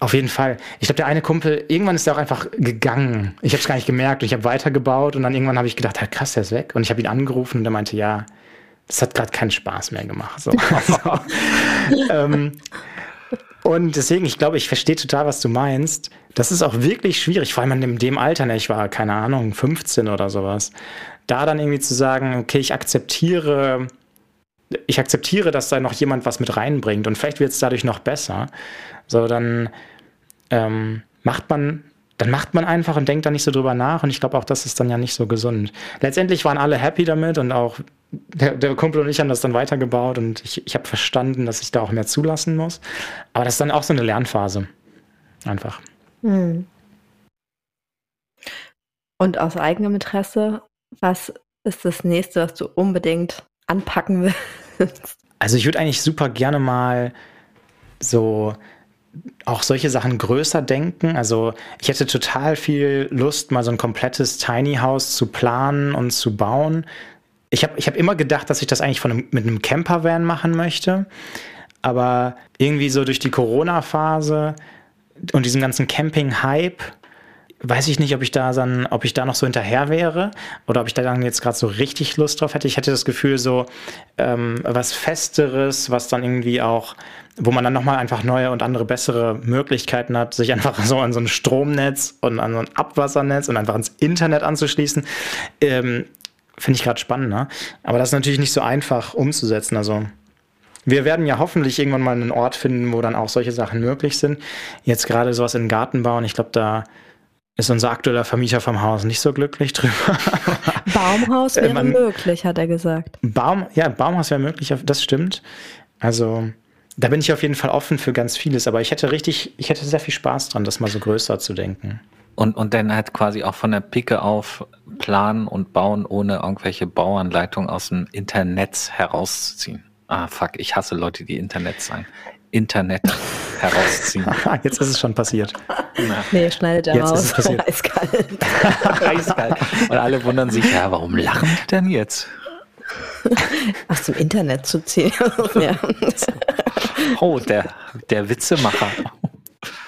auf jeden Fall. Ich glaube, der eine Kumpel, irgendwann ist er auch einfach gegangen. Ich habe es gar nicht gemerkt. Ich habe weitergebaut und dann irgendwann habe ich gedacht, ja, krass, der ist weg. Und ich habe ihn angerufen und er meinte, ja, das hat gerade keinen Spaß mehr gemacht. So. ähm, und deswegen, ich glaube, ich verstehe total, was du meinst. Das ist auch wirklich schwierig, vor allem in dem Alter, ne, ich war, keine Ahnung, 15 oder sowas. Da dann irgendwie zu sagen, okay, ich akzeptiere, ich akzeptiere, dass da noch jemand was mit reinbringt und vielleicht wird es dadurch noch besser. So, dann ähm, macht man dann macht man einfach und denkt da nicht so drüber nach. Und ich glaube auch, das ist dann ja nicht so gesund. Letztendlich waren alle happy damit und auch der, der Kumpel und ich haben das dann weitergebaut und ich, ich habe verstanden, dass ich da auch mehr zulassen muss. Aber das ist dann auch so eine Lernphase. Einfach. Hm. Und aus eigenem Interesse, was ist das nächste, was du unbedingt anpacken willst? Also ich würde eigentlich super gerne mal so auch solche Sachen größer denken. Also ich hätte total viel Lust, mal so ein komplettes Tiny House zu planen und zu bauen. Ich habe ich hab immer gedacht, dass ich das eigentlich von einem, mit einem Campervan machen möchte. Aber irgendwie so durch die Corona-Phase und diesen ganzen Camping-Hype weiß ich nicht, ob ich da dann, ob ich da noch so hinterher wäre oder ob ich da dann jetzt gerade so richtig Lust drauf hätte. Ich hätte das Gefühl, so ähm, was Festeres, was dann irgendwie auch, wo man dann nochmal einfach neue und andere bessere Möglichkeiten hat, sich einfach so an so ein Stromnetz und an so ein Abwassernetz und einfach ins Internet anzuschließen. Ähm, Finde ich gerade spannend, ne? Aber das ist natürlich nicht so einfach umzusetzen. Also wir werden ja hoffentlich irgendwann mal einen Ort finden, wo dann auch solche Sachen möglich sind. Jetzt gerade sowas in den Garten bauen, ich glaube, da ist unser aktueller Vermieter vom Haus nicht so glücklich drüber. Baumhaus wäre Man, möglich, hat er gesagt. Baum, ja, Baumhaus wäre möglich, das stimmt. Also da bin ich auf jeden Fall offen für ganz vieles, aber ich hätte richtig, ich hätte sehr viel Spaß dran, das mal so größer zu denken. Und, und dann halt quasi auch von der Pike auf planen und bauen, ohne irgendwelche Bauanleitungen aus dem Internet herauszuziehen. Ah, fuck, ich hasse Leute, die Internet sagen. Internet herausziehen. Jetzt ist es schon passiert. Na. Nee, schneidet er jetzt raus. Ist es passiert. Eiskalt. Eiskalt. Und alle wundern sich, ja, warum lachen die denn jetzt? Aus dem Internet zu ziehen. ja. Oh, der, der Witzemacher.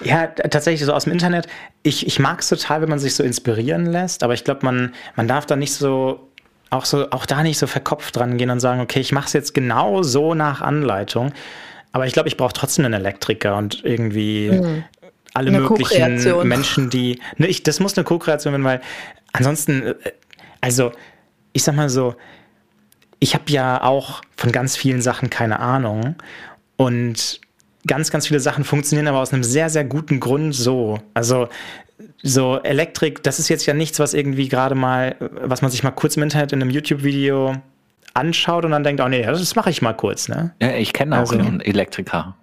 Ja, tatsächlich so aus dem Internet. Ich, ich mag es total, wenn man sich so inspirieren lässt, aber ich glaube, man, man darf da nicht so auch so auch da nicht so verkopft dran gehen und sagen, okay, ich mache es jetzt genau so nach Anleitung. Aber ich glaube, ich brauche trotzdem einen Elektriker und irgendwie mhm. alle eine möglichen Menschen, die. Ne, ich, das muss eine Co-Kreation werden, weil ansonsten, äh, also ich sag mal so, ich habe ja auch von ganz vielen Sachen keine Ahnung. Und ganz, ganz viele Sachen funktionieren aber aus einem sehr, sehr guten Grund so. Also so Elektrik, das ist jetzt ja nichts, was irgendwie gerade mal, was man sich mal kurz im Internet in einem YouTube-Video anschaut und dann denkt, oh nee, das mache ich mal kurz. Ne? Ja, ich kenne auch also, einen Elektriker.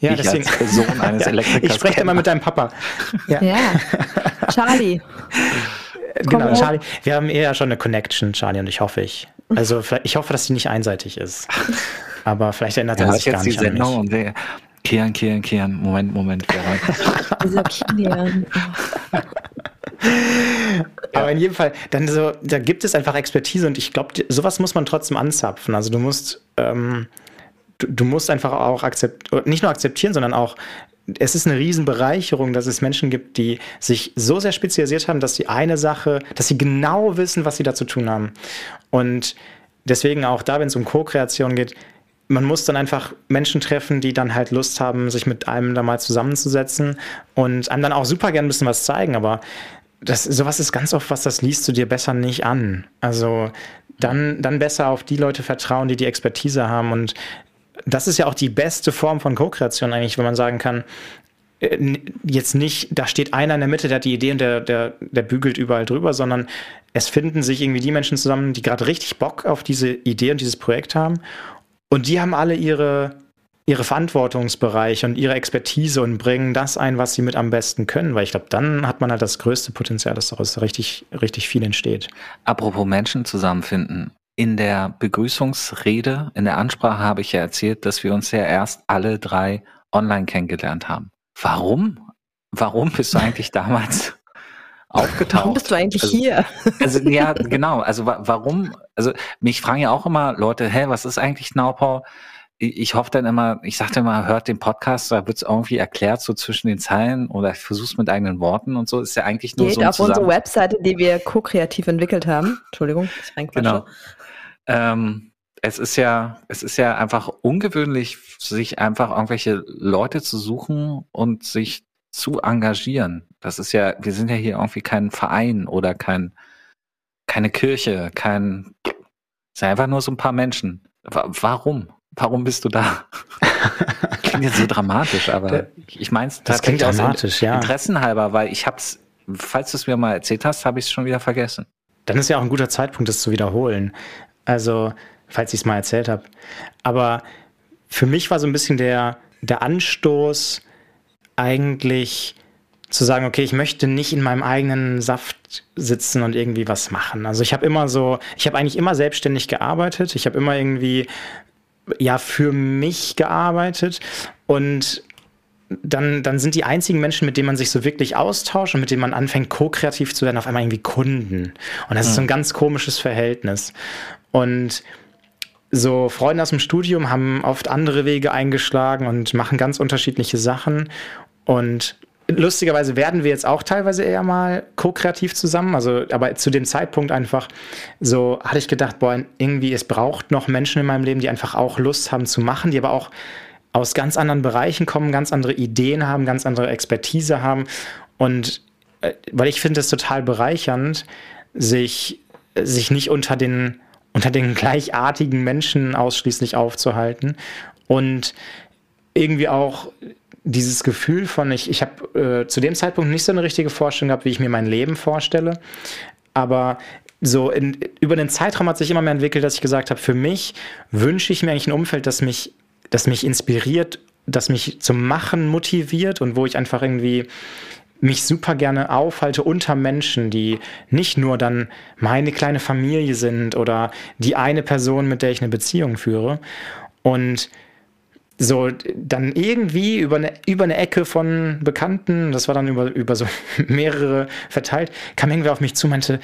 Ja, ich deswegen. Als Sohn eines ja, Elektrikers. Ich spreche immer mit deinem Papa. Ja. ja. Charlie. genau, Charlie. Wir haben eher schon eine Connection, Charlie und ich hoffe ich. Also ich hoffe, dass sie nicht einseitig ist. Aber vielleicht erinnert er sich gar nicht an mich. Und der, Kian, Kian, Kian. Moment, Moment. Dieser Kian. Aber in jedem Fall, dann so, da gibt es einfach Expertise und ich glaube, sowas muss man trotzdem anzapfen. Also du musst, ähm, du, du, musst einfach auch akzeptieren, nicht nur akzeptieren, sondern auch, es ist eine Riesenbereicherung, dass es Menschen gibt, die sich so sehr spezialisiert haben, dass sie eine Sache, dass sie genau wissen, was sie da zu tun haben. Und deswegen auch da, wenn es um Co-Kreation geht, man muss dann einfach Menschen treffen, die dann halt Lust haben, sich mit einem da mal zusammenzusetzen und einem dann auch super gern ein bisschen was zeigen, aber das, sowas ist ganz oft was, das liest du dir besser nicht an. Also dann, dann besser auf die Leute vertrauen, die die Expertise haben. Und das ist ja auch die beste Form von Co-Kreation eigentlich, wenn man sagen kann, äh, jetzt nicht, da steht einer in der Mitte, der hat die Idee und der, der, der bügelt überall drüber, sondern es finden sich irgendwie die Menschen zusammen, die gerade richtig Bock auf diese Idee und dieses Projekt haben. Und die haben alle ihre ihre Verantwortungsbereiche und ihre Expertise und bringen das ein, was sie mit am besten können, weil ich glaube, dann hat man halt das größte Potenzial, dass daraus richtig, richtig viel entsteht. Apropos Menschen zusammenfinden. In der Begrüßungsrede, in der Ansprache habe ich ja erzählt, dass wir uns ja erst alle drei online kennengelernt haben. Warum? Warum bist du eigentlich damals aufgetaucht? Warum bist du eigentlich also, hier? Also ja, genau. Also warum? Also mich fragen ja auch immer Leute, hä, was ist eigentlich Naupau? Ich hoffe dann immer, ich sagte immer, hört den Podcast, da wird es irgendwie erklärt, so zwischen den Zeilen oder ich es mit eigenen Worten und so. Ist ja eigentlich nur Geht so. Ein auf unsere Webseite, die wir co-kreativ entwickelt haben. Entschuldigung, das ist Genau. Ähm, es ist ja, es ist ja einfach ungewöhnlich, sich einfach irgendwelche Leute zu suchen und sich zu engagieren. Das ist ja, wir sind ja hier irgendwie kein Verein oder kein, keine Kirche, kein, es sind einfach nur so ein paar Menschen. Warum? Warum bist du da? klingt jetzt so dramatisch, aber ich meine es tatsächlich aus dramatisch, ja. Interessenhalber, weil ich hab's, falls du es mir mal erzählt hast, habe ich es schon wieder vergessen. Dann ist ja auch ein guter Zeitpunkt, das zu wiederholen. Also, falls ich es mal erzählt habe. Aber für mich war so ein bisschen der, der Anstoß eigentlich zu sagen, okay, ich möchte nicht in meinem eigenen Saft sitzen und irgendwie was machen. Also ich habe immer so, ich habe eigentlich immer selbstständig gearbeitet. Ich habe immer irgendwie ja für mich gearbeitet und dann, dann sind die einzigen Menschen, mit denen man sich so wirklich austauscht und mit denen man anfängt, ko-kreativ zu werden, auf einmal irgendwie Kunden. Und das mhm. ist so ein ganz komisches Verhältnis. Und so Freunde aus dem Studium haben oft andere Wege eingeschlagen und machen ganz unterschiedliche Sachen. Und lustigerweise werden wir jetzt auch teilweise eher mal ko-kreativ zusammen. Also, aber zu dem Zeitpunkt einfach so hatte ich gedacht, boah, irgendwie es braucht noch Menschen in meinem Leben, die einfach auch Lust haben zu machen, die aber auch aus ganz anderen Bereichen kommen, ganz andere Ideen haben, ganz andere Expertise haben. Und äh, weil ich finde es total bereichernd, sich, sich nicht unter den, unter den gleichartigen Menschen ausschließlich aufzuhalten und irgendwie auch dieses Gefühl von, ich, ich habe äh, zu dem Zeitpunkt nicht so eine richtige Vorstellung gehabt, wie ich mir mein Leben vorstelle, aber so in, über den Zeitraum hat sich immer mehr entwickelt, dass ich gesagt habe, für mich wünsche ich mir eigentlich ein Umfeld, das mich das mich inspiriert, das mich zum Machen motiviert und wo ich einfach irgendwie mich super gerne aufhalte unter Menschen, die nicht nur dann meine kleine Familie sind oder die eine Person, mit der ich eine Beziehung führe. Und so dann irgendwie über eine, über eine Ecke von Bekannten, das war dann über, über so mehrere verteilt, kam irgendwer auf mich zu, meinte,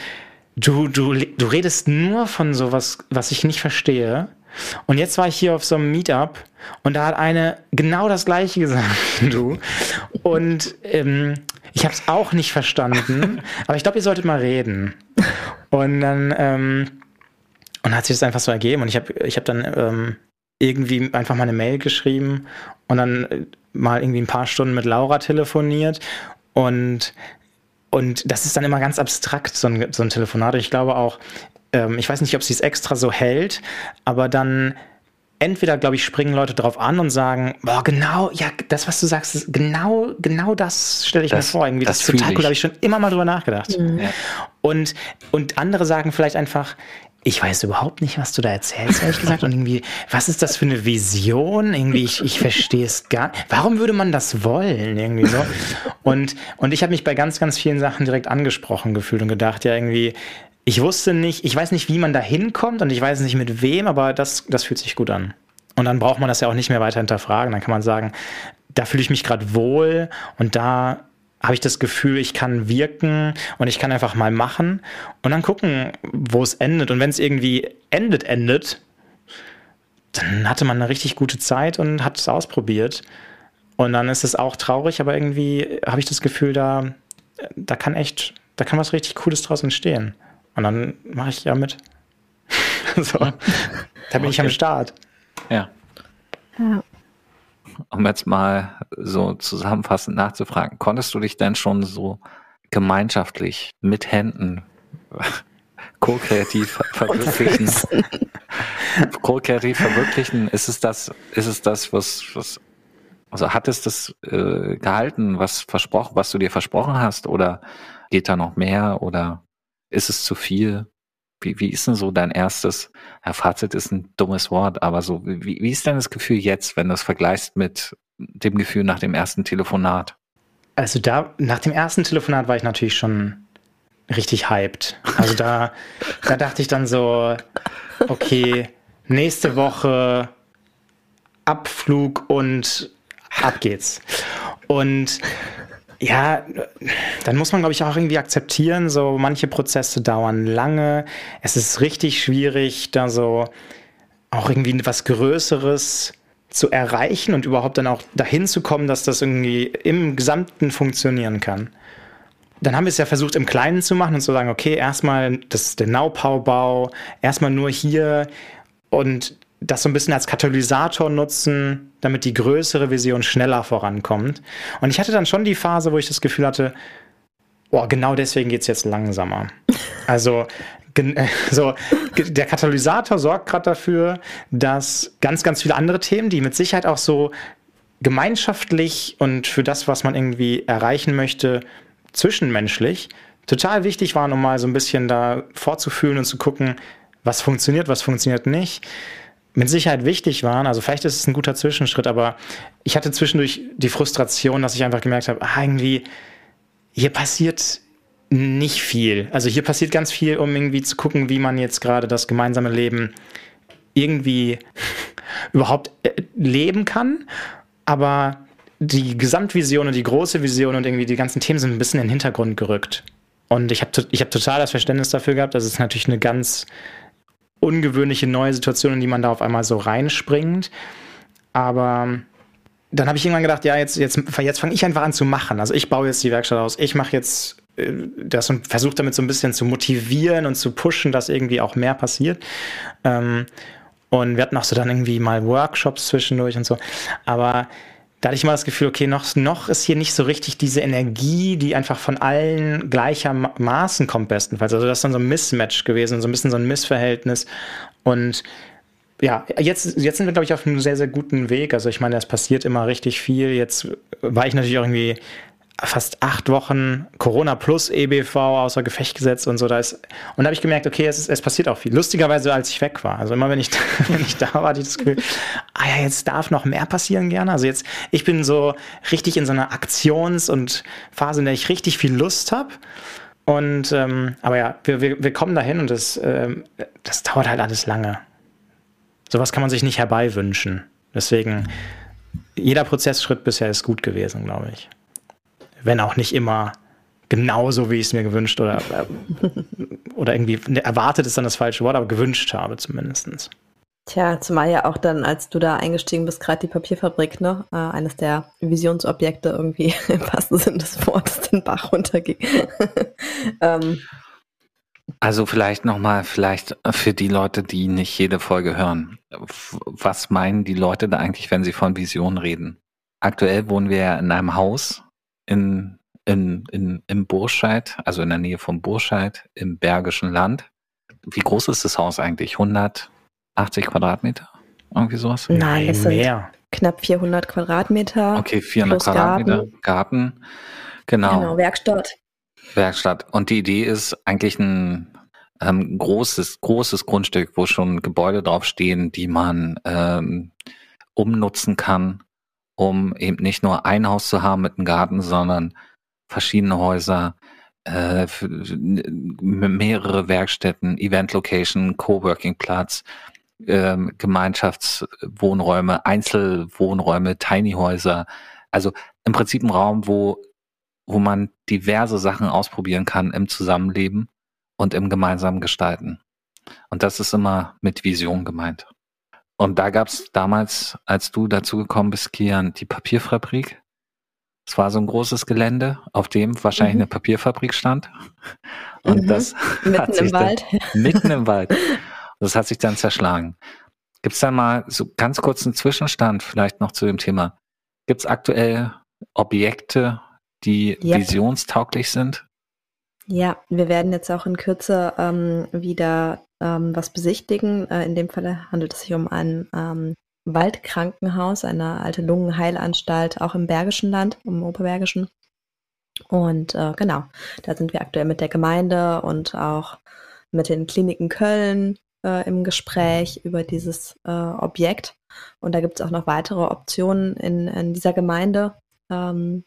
du, du, du redest nur von sowas, was ich nicht verstehe. Und jetzt war ich hier auf so einem Meetup und da hat eine genau das gleiche gesagt wie du. Und ähm, ich habe es auch nicht verstanden, aber ich glaube, ihr solltet mal reden. Und dann ähm, und hat sich das einfach so ergeben und ich habe ich hab dann ähm, irgendwie einfach mal eine Mail geschrieben und dann äh, mal irgendwie ein paar Stunden mit Laura telefoniert und und das ist dann immer ganz abstrakt, so ein, so ein Telefonat. Ich glaube auch, ähm, ich weiß nicht, ob sie es extra so hält, aber dann entweder, glaube ich, springen Leute drauf an und sagen, boah, genau, ja, das, was du sagst, genau, genau das stelle ich das, mir vor. Irgendwie, das, das ist total cool, da habe ich schon immer mal drüber nachgedacht. Mhm. Und, und andere sagen vielleicht einfach, ich weiß überhaupt nicht, was du da erzählst, ehrlich gesagt. Und irgendwie, was ist das für eine Vision? Irgendwie, ich, ich verstehe es gar nicht. Warum würde man das wollen? Irgendwie so. Und, und ich habe mich bei ganz, ganz vielen Sachen direkt angesprochen gefühlt und gedacht, ja, irgendwie, ich wusste nicht, ich weiß nicht, wie man da hinkommt und ich weiß nicht mit wem, aber das, das fühlt sich gut an. Und dann braucht man das ja auch nicht mehr weiter hinterfragen. Dann kann man sagen, da fühle ich mich gerade wohl und da habe ich das Gefühl, ich kann wirken und ich kann einfach mal machen und dann gucken, wo es endet. Und wenn es irgendwie endet, endet, dann hatte man eine richtig gute Zeit und hat es ausprobiert. Und dann ist es auch traurig, aber irgendwie habe ich das Gefühl, da, da kann echt, da kann was richtig Cooles draus entstehen. Und dann mache ich ja mit. so. Da bin okay. ich am Start. Ja. ja. Um jetzt mal so zusammenfassend nachzufragen, konntest du dich denn schon so gemeinschaftlich mit Händen ko-kreativ verwirklichen? ko-kreativ verwirklichen, ist es das, ist es das, was, was also hat es das äh, gehalten, was versprochen, was du dir versprochen hast, oder geht da noch mehr oder ist es zu viel? Wie, wie ist denn so dein erstes, ja, Fazit ist ein dummes Wort, aber so, wie, wie ist denn das Gefühl jetzt, wenn du es vergleichst mit dem Gefühl nach dem ersten Telefonat? Also da, nach dem ersten Telefonat war ich natürlich schon richtig hyped. Also da, da dachte ich dann so, okay, nächste Woche Abflug und ab geht's. Und ja, dann muss man, glaube ich, auch irgendwie akzeptieren, so manche Prozesse dauern lange. Es ist richtig schwierig, da so auch irgendwie was Größeres zu erreichen und überhaupt dann auch dahin zu kommen, dass das irgendwie im Gesamten funktionieren kann. Dann haben wir es ja versucht, im Kleinen zu machen und zu sagen, okay, erstmal das, der Naupaubau, erstmal nur hier und das so ein bisschen als Katalysator nutzen, damit die größere Vision schneller vorankommt. Und ich hatte dann schon die Phase, wo ich das Gefühl hatte, oh, genau deswegen geht es jetzt langsamer. Also so, der Katalysator sorgt gerade dafür, dass ganz, ganz viele andere Themen, die mit Sicherheit auch so gemeinschaftlich und für das, was man irgendwie erreichen möchte, zwischenmenschlich, total wichtig waren, um mal so ein bisschen da vorzufühlen und zu gucken, was funktioniert, was funktioniert nicht mit Sicherheit wichtig waren. Also vielleicht ist es ein guter Zwischenschritt, aber ich hatte zwischendurch die Frustration, dass ich einfach gemerkt habe, ah, irgendwie, hier passiert nicht viel. Also hier passiert ganz viel, um irgendwie zu gucken, wie man jetzt gerade das gemeinsame Leben irgendwie überhaupt äh, leben kann. Aber die Gesamtvision und die große Vision und irgendwie die ganzen Themen sind ein bisschen in den Hintergrund gerückt. Und ich habe ich hab total das Verständnis dafür gehabt, dass es natürlich eine ganz ungewöhnliche neue Situation, in die man da auf einmal so reinspringt. Aber dann habe ich irgendwann gedacht, ja, jetzt, jetzt, jetzt fange ich einfach an zu machen. Also ich baue jetzt die Werkstatt aus, ich mache jetzt äh, das und versuche damit so ein bisschen zu motivieren und zu pushen, dass irgendwie auch mehr passiert. Ähm, und wir hatten auch so dann irgendwie mal Workshops zwischendurch und so. Aber da hatte ich mal das Gefühl, okay, noch, noch ist hier nicht so richtig diese Energie, die einfach von allen gleichermaßen kommt, bestenfalls. Also das ist dann so ein Mismatch gewesen, so ein bisschen so ein Missverhältnis. Und ja, jetzt, jetzt sind wir, glaube ich, auf einem sehr, sehr guten Weg. Also ich meine, es passiert immer richtig viel. Jetzt war ich natürlich auch irgendwie fast acht Wochen Corona plus EBV außer Gefecht gesetzt und so. Da ist, und da habe ich gemerkt, okay, es, ist, es passiert auch viel. Lustigerweise, als ich weg war. Also immer, wenn ich, wenn ich da war, hatte ich das Gefühl, ah ja, jetzt darf noch mehr passieren gerne. Also jetzt, ich bin so richtig in so einer Aktions- und Phase, in der ich richtig viel Lust habe. Und ähm, aber ja, wir, wir, wir kommen dahin und das, ähm, das dauert halt alles lange. Sowas kann man sich nicht herbeiwünschen. Deswegen, jeder Prozessschritt bisher ist gut gewesen, glaube ich wenn auch nicht immer genauso, wie ich es mir gewünscht oder, äh, oder irgendwie ne, erwartet ist dann das falsche Wort, aber gewünscht habe zumindest. Tja, zumal ja auch dann, als du da eingestiegen bist, gerade die Papierfabrik, ne, äh, eines der Visionsobjekte irgendwie im wahrsten Sinne des Wortes den Bach runterging. ähm. Also vielleicht nochmal, vielleicht für die Leute, die nicht jede Folge hören. Was meinen die Leute da eigentlich, wenn sie von Vision reden? Aktuell wohnen wir ja in einem Haus, in, in, in, im Burscheid, also in der Nähe vom Burscheid im Bergischen Land. Wie groß ist das Haus eigentlich? 180 Quadratmeter? Irgendwie sowas? Nein, es sind mehr. knapp 400 Quadratmeter. Okay, 400 Quadratmeter. Garten. Garten. Genau. Genau, Werkstatt. Werkstatt. Und die Idee ist eigentlich ein ähm, großes, großes Grundstück, wo schon Gebäude draufstehen, die man ähm, umnutzen kann um eben nicht nur ein Haus zu haben mit einem Garten, sondern verschiedene Häuser, äh, mehrere Werkstätten, Event-Location, Coworking-Platz, äh, Gemeinschaftswohnräume, Einzelwohnräume, Tiny-Häuser. Also im Prinzip ein Raum, wo, wo man diverse Sachen ausprobieren kann im Zusammenleben und im gemeinsamen Gestalten. Und das ist immer mit Vision gemeint. Und da gab es damals, als du dazu gekommen bist, Kian, die Papierfabrik. Es war so ein großes Gelände, auf dem wahrscheinlich mhm. eine Papierfabrik stand. Und mhm. das mitten im Wald. mitten im Wald. Das hat sich dann zerschlagen. Gibt es da mal so ganz kurz einen Zwischenstand vielleicht noch zu dem Thema? Gibt es aktuell Objekte, die yep. visionstauglich sind? Ja, wir werden jetzt auch in Kürze ähm, wieder ähm, was besichtigen. Äh, in dem Fall handelt es sich um ein ähm, Waldkrankenhaus, eine alte Lungenheilanstalt, auch im Bergischen Land, im Oberbergischen. Und äh, genau, da sind wir aktuell mit der Gemeinde und auch mit den Kliniken Köln äh, im Gespräch über dieses äh, Objekt. Und da gibt es auch noch weitere Optionen in, in dieser Gemeinde, ähm,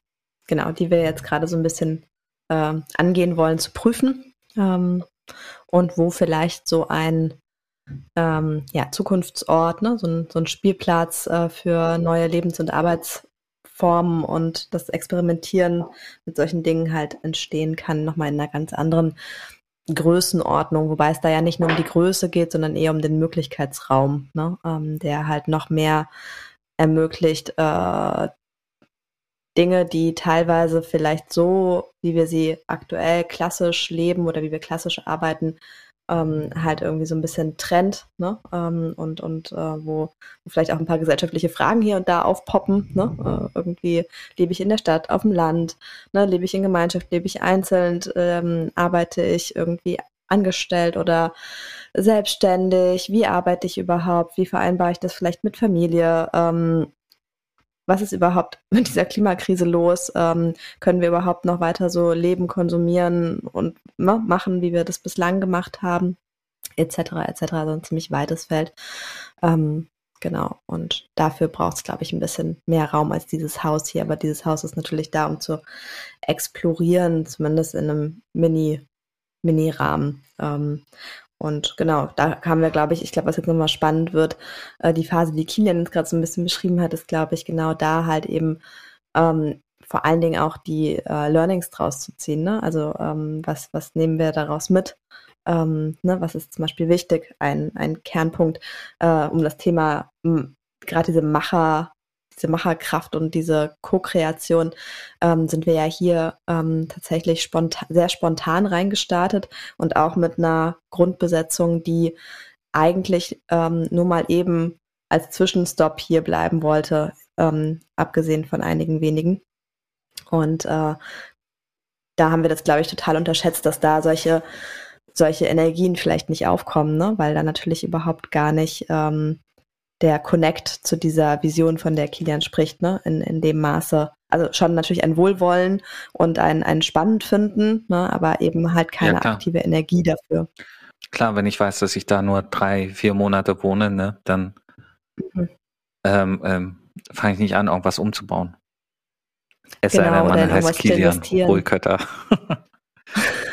genau, die wir jetzt gerade so ein bisschen äh, angehen wollen zu prüfen. Ähm, und wo vielleicht so ein ähm, ja, Zukunftsort, ne, so ein, so ein Spielplatz äh, für neue Lebens- und Arbeitsformen und das Experimentieren mit solchen Dingen halt entstehen kann, nochmal in einer ganz anderen Größenordnung, wobei es da ja nicht nur um die Größe geht, sondern eher um den Möglichkeitsraum, ne, ähm, der halt noch mehr ermöglicht, äh, Dinge, die teilweise vielleicht so, wie wir sie aktuell klassisch leben oder wie wir klassisch arbeiten, ähm, halt irgendwie so ein bisschen Trend, ne? Ähm, und und äh, wo vielleicht auch ein paar gesellschaftliche Fragen hier und da aufpoppen, ne? Äh, irgendwie lebe ich in der Stadt, auf dem Land, ne? Lebe ich in Gemeinschaft, lebe ich einzeln, ähm, arbeite ich irgendwie angestellt oder selbstständig, wie arbeite ich überhaupt, wie vereinbare ich das vielleicht mit Familie, ähm, was ist überhaupt mit dieser Klimakrise los? Ähm, können wir überhaupt noch weiter so leben, konsumieren und ne, machen, wie wir das bislang gemacht haben? Etc. etc. So ein ziemlich weites Feld. Ähm, genau. Und dafür braucht es, glaube ich, ein bisschen mehr Raum als dieses Haus hier. Aber dieses Haus ist natürlich da, um zu explorieren, zumindest in einem Mini, Mini-Rahmen. Ähm, und genau, da haben wir, glaube ich, ich glaube, was jetzt nochmal spannend wird, äh, die Phase, die Kilian jetzt gerade so ein bisschen beschrieben hat, ist, glaube ich, genau da halt eben ähm, vor allen Dingen auch die äh, Learnings draus zu ziehen. Ne? Also ähm, was, was nehmen wir daraus mit? Ähm, ne? Was ist zum Beispiel wichtig? Ein, ein Kernpunkt, äh, um das Thema gerade diese Macher, diese Macherkraft und diese Co-Kreation ähm, sind wir ja hier ähm, tatsächlich spontan, sehr spontan reingestartet und auch mit einer Grundbesetzung, die eigentlich ähm, nur mal eben als Zwischenstopp hier bleiben wollte, ähm, abgesehen von einigen wenigen. Und äh, da haben wir das, glaube ich, total unterschätzt, dass da solche solche Energien vielleicht nicht aufkommen, ne? weil da natürlich überhaupt gar nicht ähm, der Connect zu dieser Vision, von der Kilian spricht, ne, in, in dem Maße. Also schon natürlich ein Wohlwollen und ein, ein Spannend finden, ne, aber eben halt keine ja, aktive Energie dafür. Klar, wenn ich weiß, dass ich da nur drei, vier Monate wohne, ne, dann mhm. ähm, ähm, fange ich nicht an, irgendwas umzubauen. Es genau, sei denn, man heißt Kilian Ruhlkötter.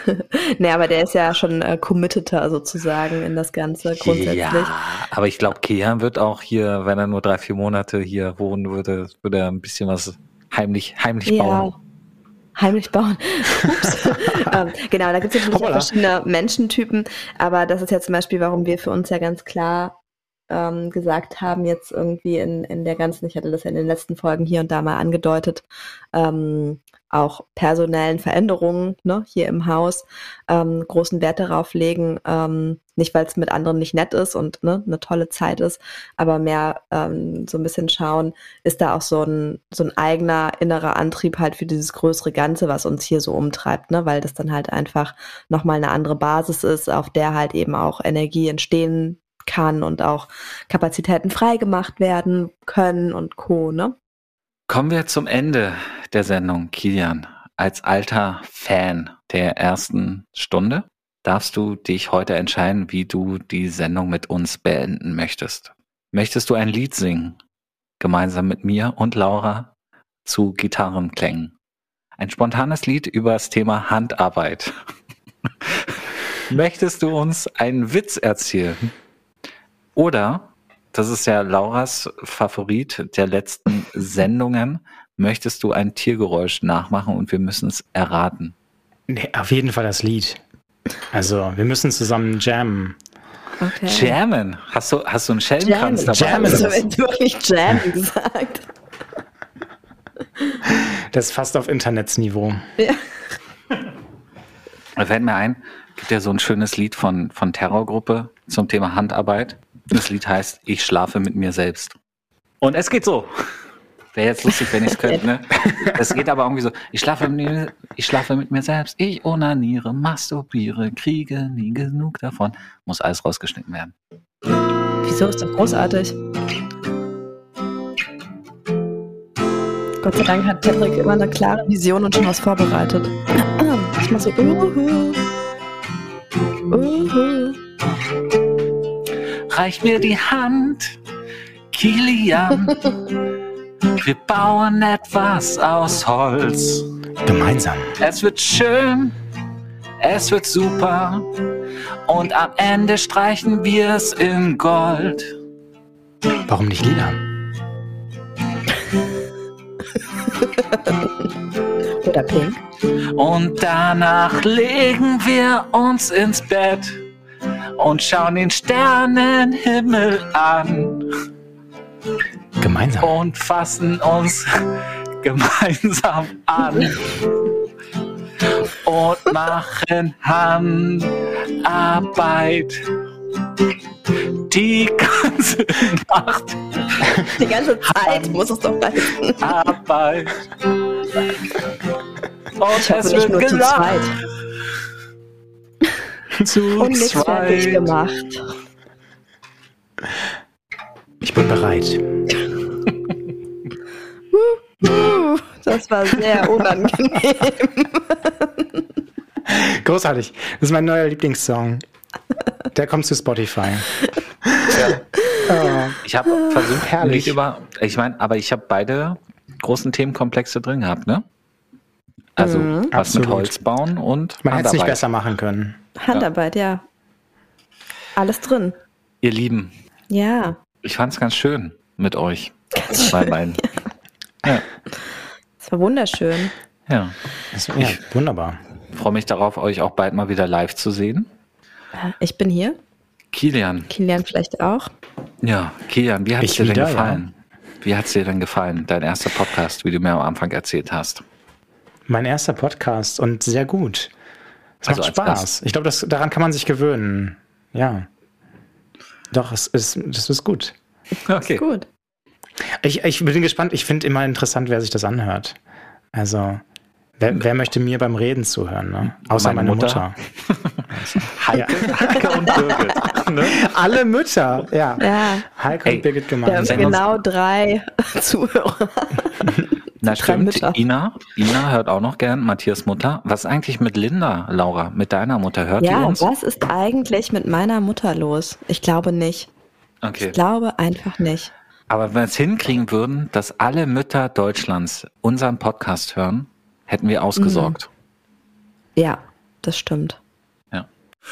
nee, aber der ist ja schon äh, committeter sozusagen in das Ganze grundsätzlich. Ja, aber ich glaube, Kian wird auch hier, wenn er nur drei, vier Monate hier wohnen würde, würde er ein bisschen was heimlich, heimlich ja. bauen. Heimlich bauen. ähm, genau, da gibt es natürlich verschiedene Menschentypen, aber das ist ja zum Beispiel, warum wir für uns ja ganz klar ähm, gesagt haben, jetzt irgendwie in, in der ganzen, ich hatte das ja in den letzten Folgen hier und da mal angedeutet, ähm, auch personellen Veränderungen ne, hier im Haus ähm, großen Wert darauf legen, ähm, nicht weil es mit anderen nicht nett ist und ne, eine tolle Zeit ist, aber mehr ähm, so ein bisschen schauen, ist da auch so ein, so ein eigener innerer Antrieb halt für dieses größere Ganze, was uns hier so umtreibt, ne, weil das dann halt einfach nochmal eine andere Basis ist, auf der halt eben auch Energie entstehen kann und auch Kapazitäten freigemacht werden können und Co. Ne? Kommen wir zum Ende der Sendung, Kilian. Als alter Fan der ersten Stunde darfst du dich heute entscheiden, wie du die Sendung mit uns beenden möchtest. Möchtest du ein Lied singen? Gemeinsam mit mir und Laura zu Gitarrenklängen. Ein spontanes Lied über das Thema Handarbeit. Möchtest du uns einen Witz erzählen? Oder, das ist ja Lauras Favorit der letzten Sendungen, möchtest du ein Tiergeräusch nachmachen und wir müssen es erraten? Nee, auf jeden Fall das Lied. Also, wir müssen zusammen jammen. Okay. Jammen? Hast du, hast du einen Schellenkranz dabei? Jammen. Hast du wirklich Jammen gesagt? Das ist fast auf Internetsniveau. Ja. Da fällt mir ein, gibt ja so ein schönes Lied von, von Terrorgruppe zum Thema Handarbeit. Das Lied heißt Ich schlafe mit mir selbst. Und es geht so. Wäre jetzt lustig, wenn ich es könnte, ne? Es geht aber irgendwie so. Ich schlafe, mit mir, ich schlafe mit mir selbst. Ich onaniere, masturbiere, kriege nie genug davon. Muss alles rausgeschnitten werden. Wieso ist das großartig? Gott sei Dank hat Patrick immer eine klare Vision und schon was vorbereitet. Ich mach so, uhu. Reich mir die Hand, Kilian. Wir bauen etwas aus Holz. Gemeinsam. Es wird schön, es wird super. Und am Ende streichen wir es in Gold. Warum nicht lila? Oder pink. Und danach legen wir uns ins Bett und schauen den Sternenhimmel an. Gemeinsam. Und fassen uns gemeinsam an. Und machen Hand Arbeit. Die ganze Nacht. Die ganze Zeit muss es doch reichen. Arbeit. Und Ich hoffe es nicht wird nur zu gelacht. zweit. Zu Und nichts fertig gemacht. Ich bin bereit. Das war sehr unangenehm. Großartig. Das ist mein neuer Lieblingssong. Der kommt zu Spotify. Oh, Ich habe versucht, Herrlich. nicht über. Ich meine, aber ich habe beide großen Themenkomplexe drin gehabt, ne? Also was Absolut. mit Holz bauen und man hätte es nicht besser machen können. Handarbeit, ja. Alles drin. Ihr Lieben, Ja. ich fand es ganz schön mit euch. Bei beiden. Ja, Es war wunderschön. ja. Das, ja, wunderbar. Freue mich darauf, euch auch bald mal wieder live zu sehen. Ich bin hier. Kilian, Kilian vielleicht auch. ja, Kilian, wie hat es dir denn gefallen? Wie hat es dir denn gefallen, dein erster Podcast, wie du mir am Anfang erzählt hast? Mein erster Podcast und sehr gut. Es Also macht Spaß. Gast. Ich glaube, das- daran kann man sich gewöhnen. Ja. Doch, es ist, das ist gut. Okay. Gut. Ich, ich bin gespannt. Ich finde immer interessant, wer sich das anhört. Also, wer, wer möchte mir beim Reden zuhören? Ne? Außer Meine meine, Mutter. Mutter. Heike, Heike und Birgit. Ne? Alle Mütter, ja. Ja. Heike Ey, und Birgit Wir haben gemeinsam. Wenn uns- genau drei Zuhörer. Na stimmt. Ina, Ina hört auch noch gern, Matthias Mutter. Was ist eigentlich mit Linda, Laura, mit deiner Mutter? Hört die Ja, uns? was ist eigentlich mit meiner Mutter los? Ich glaube nicht. Okay. Ich glaube einfach nicht. Aber wenn wir es hinkriegen würden, dass alle Mütter Deutschlands unseren Podcast hören, hätten wir ausgesorgt. Ja, das stimmt. Ja.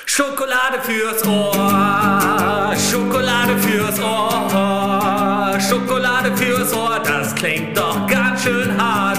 Schokolade fürs Ohr, Schokolade fürs Ohr, Schokolade fürs Ohr, das klingt doch ganz schön hart.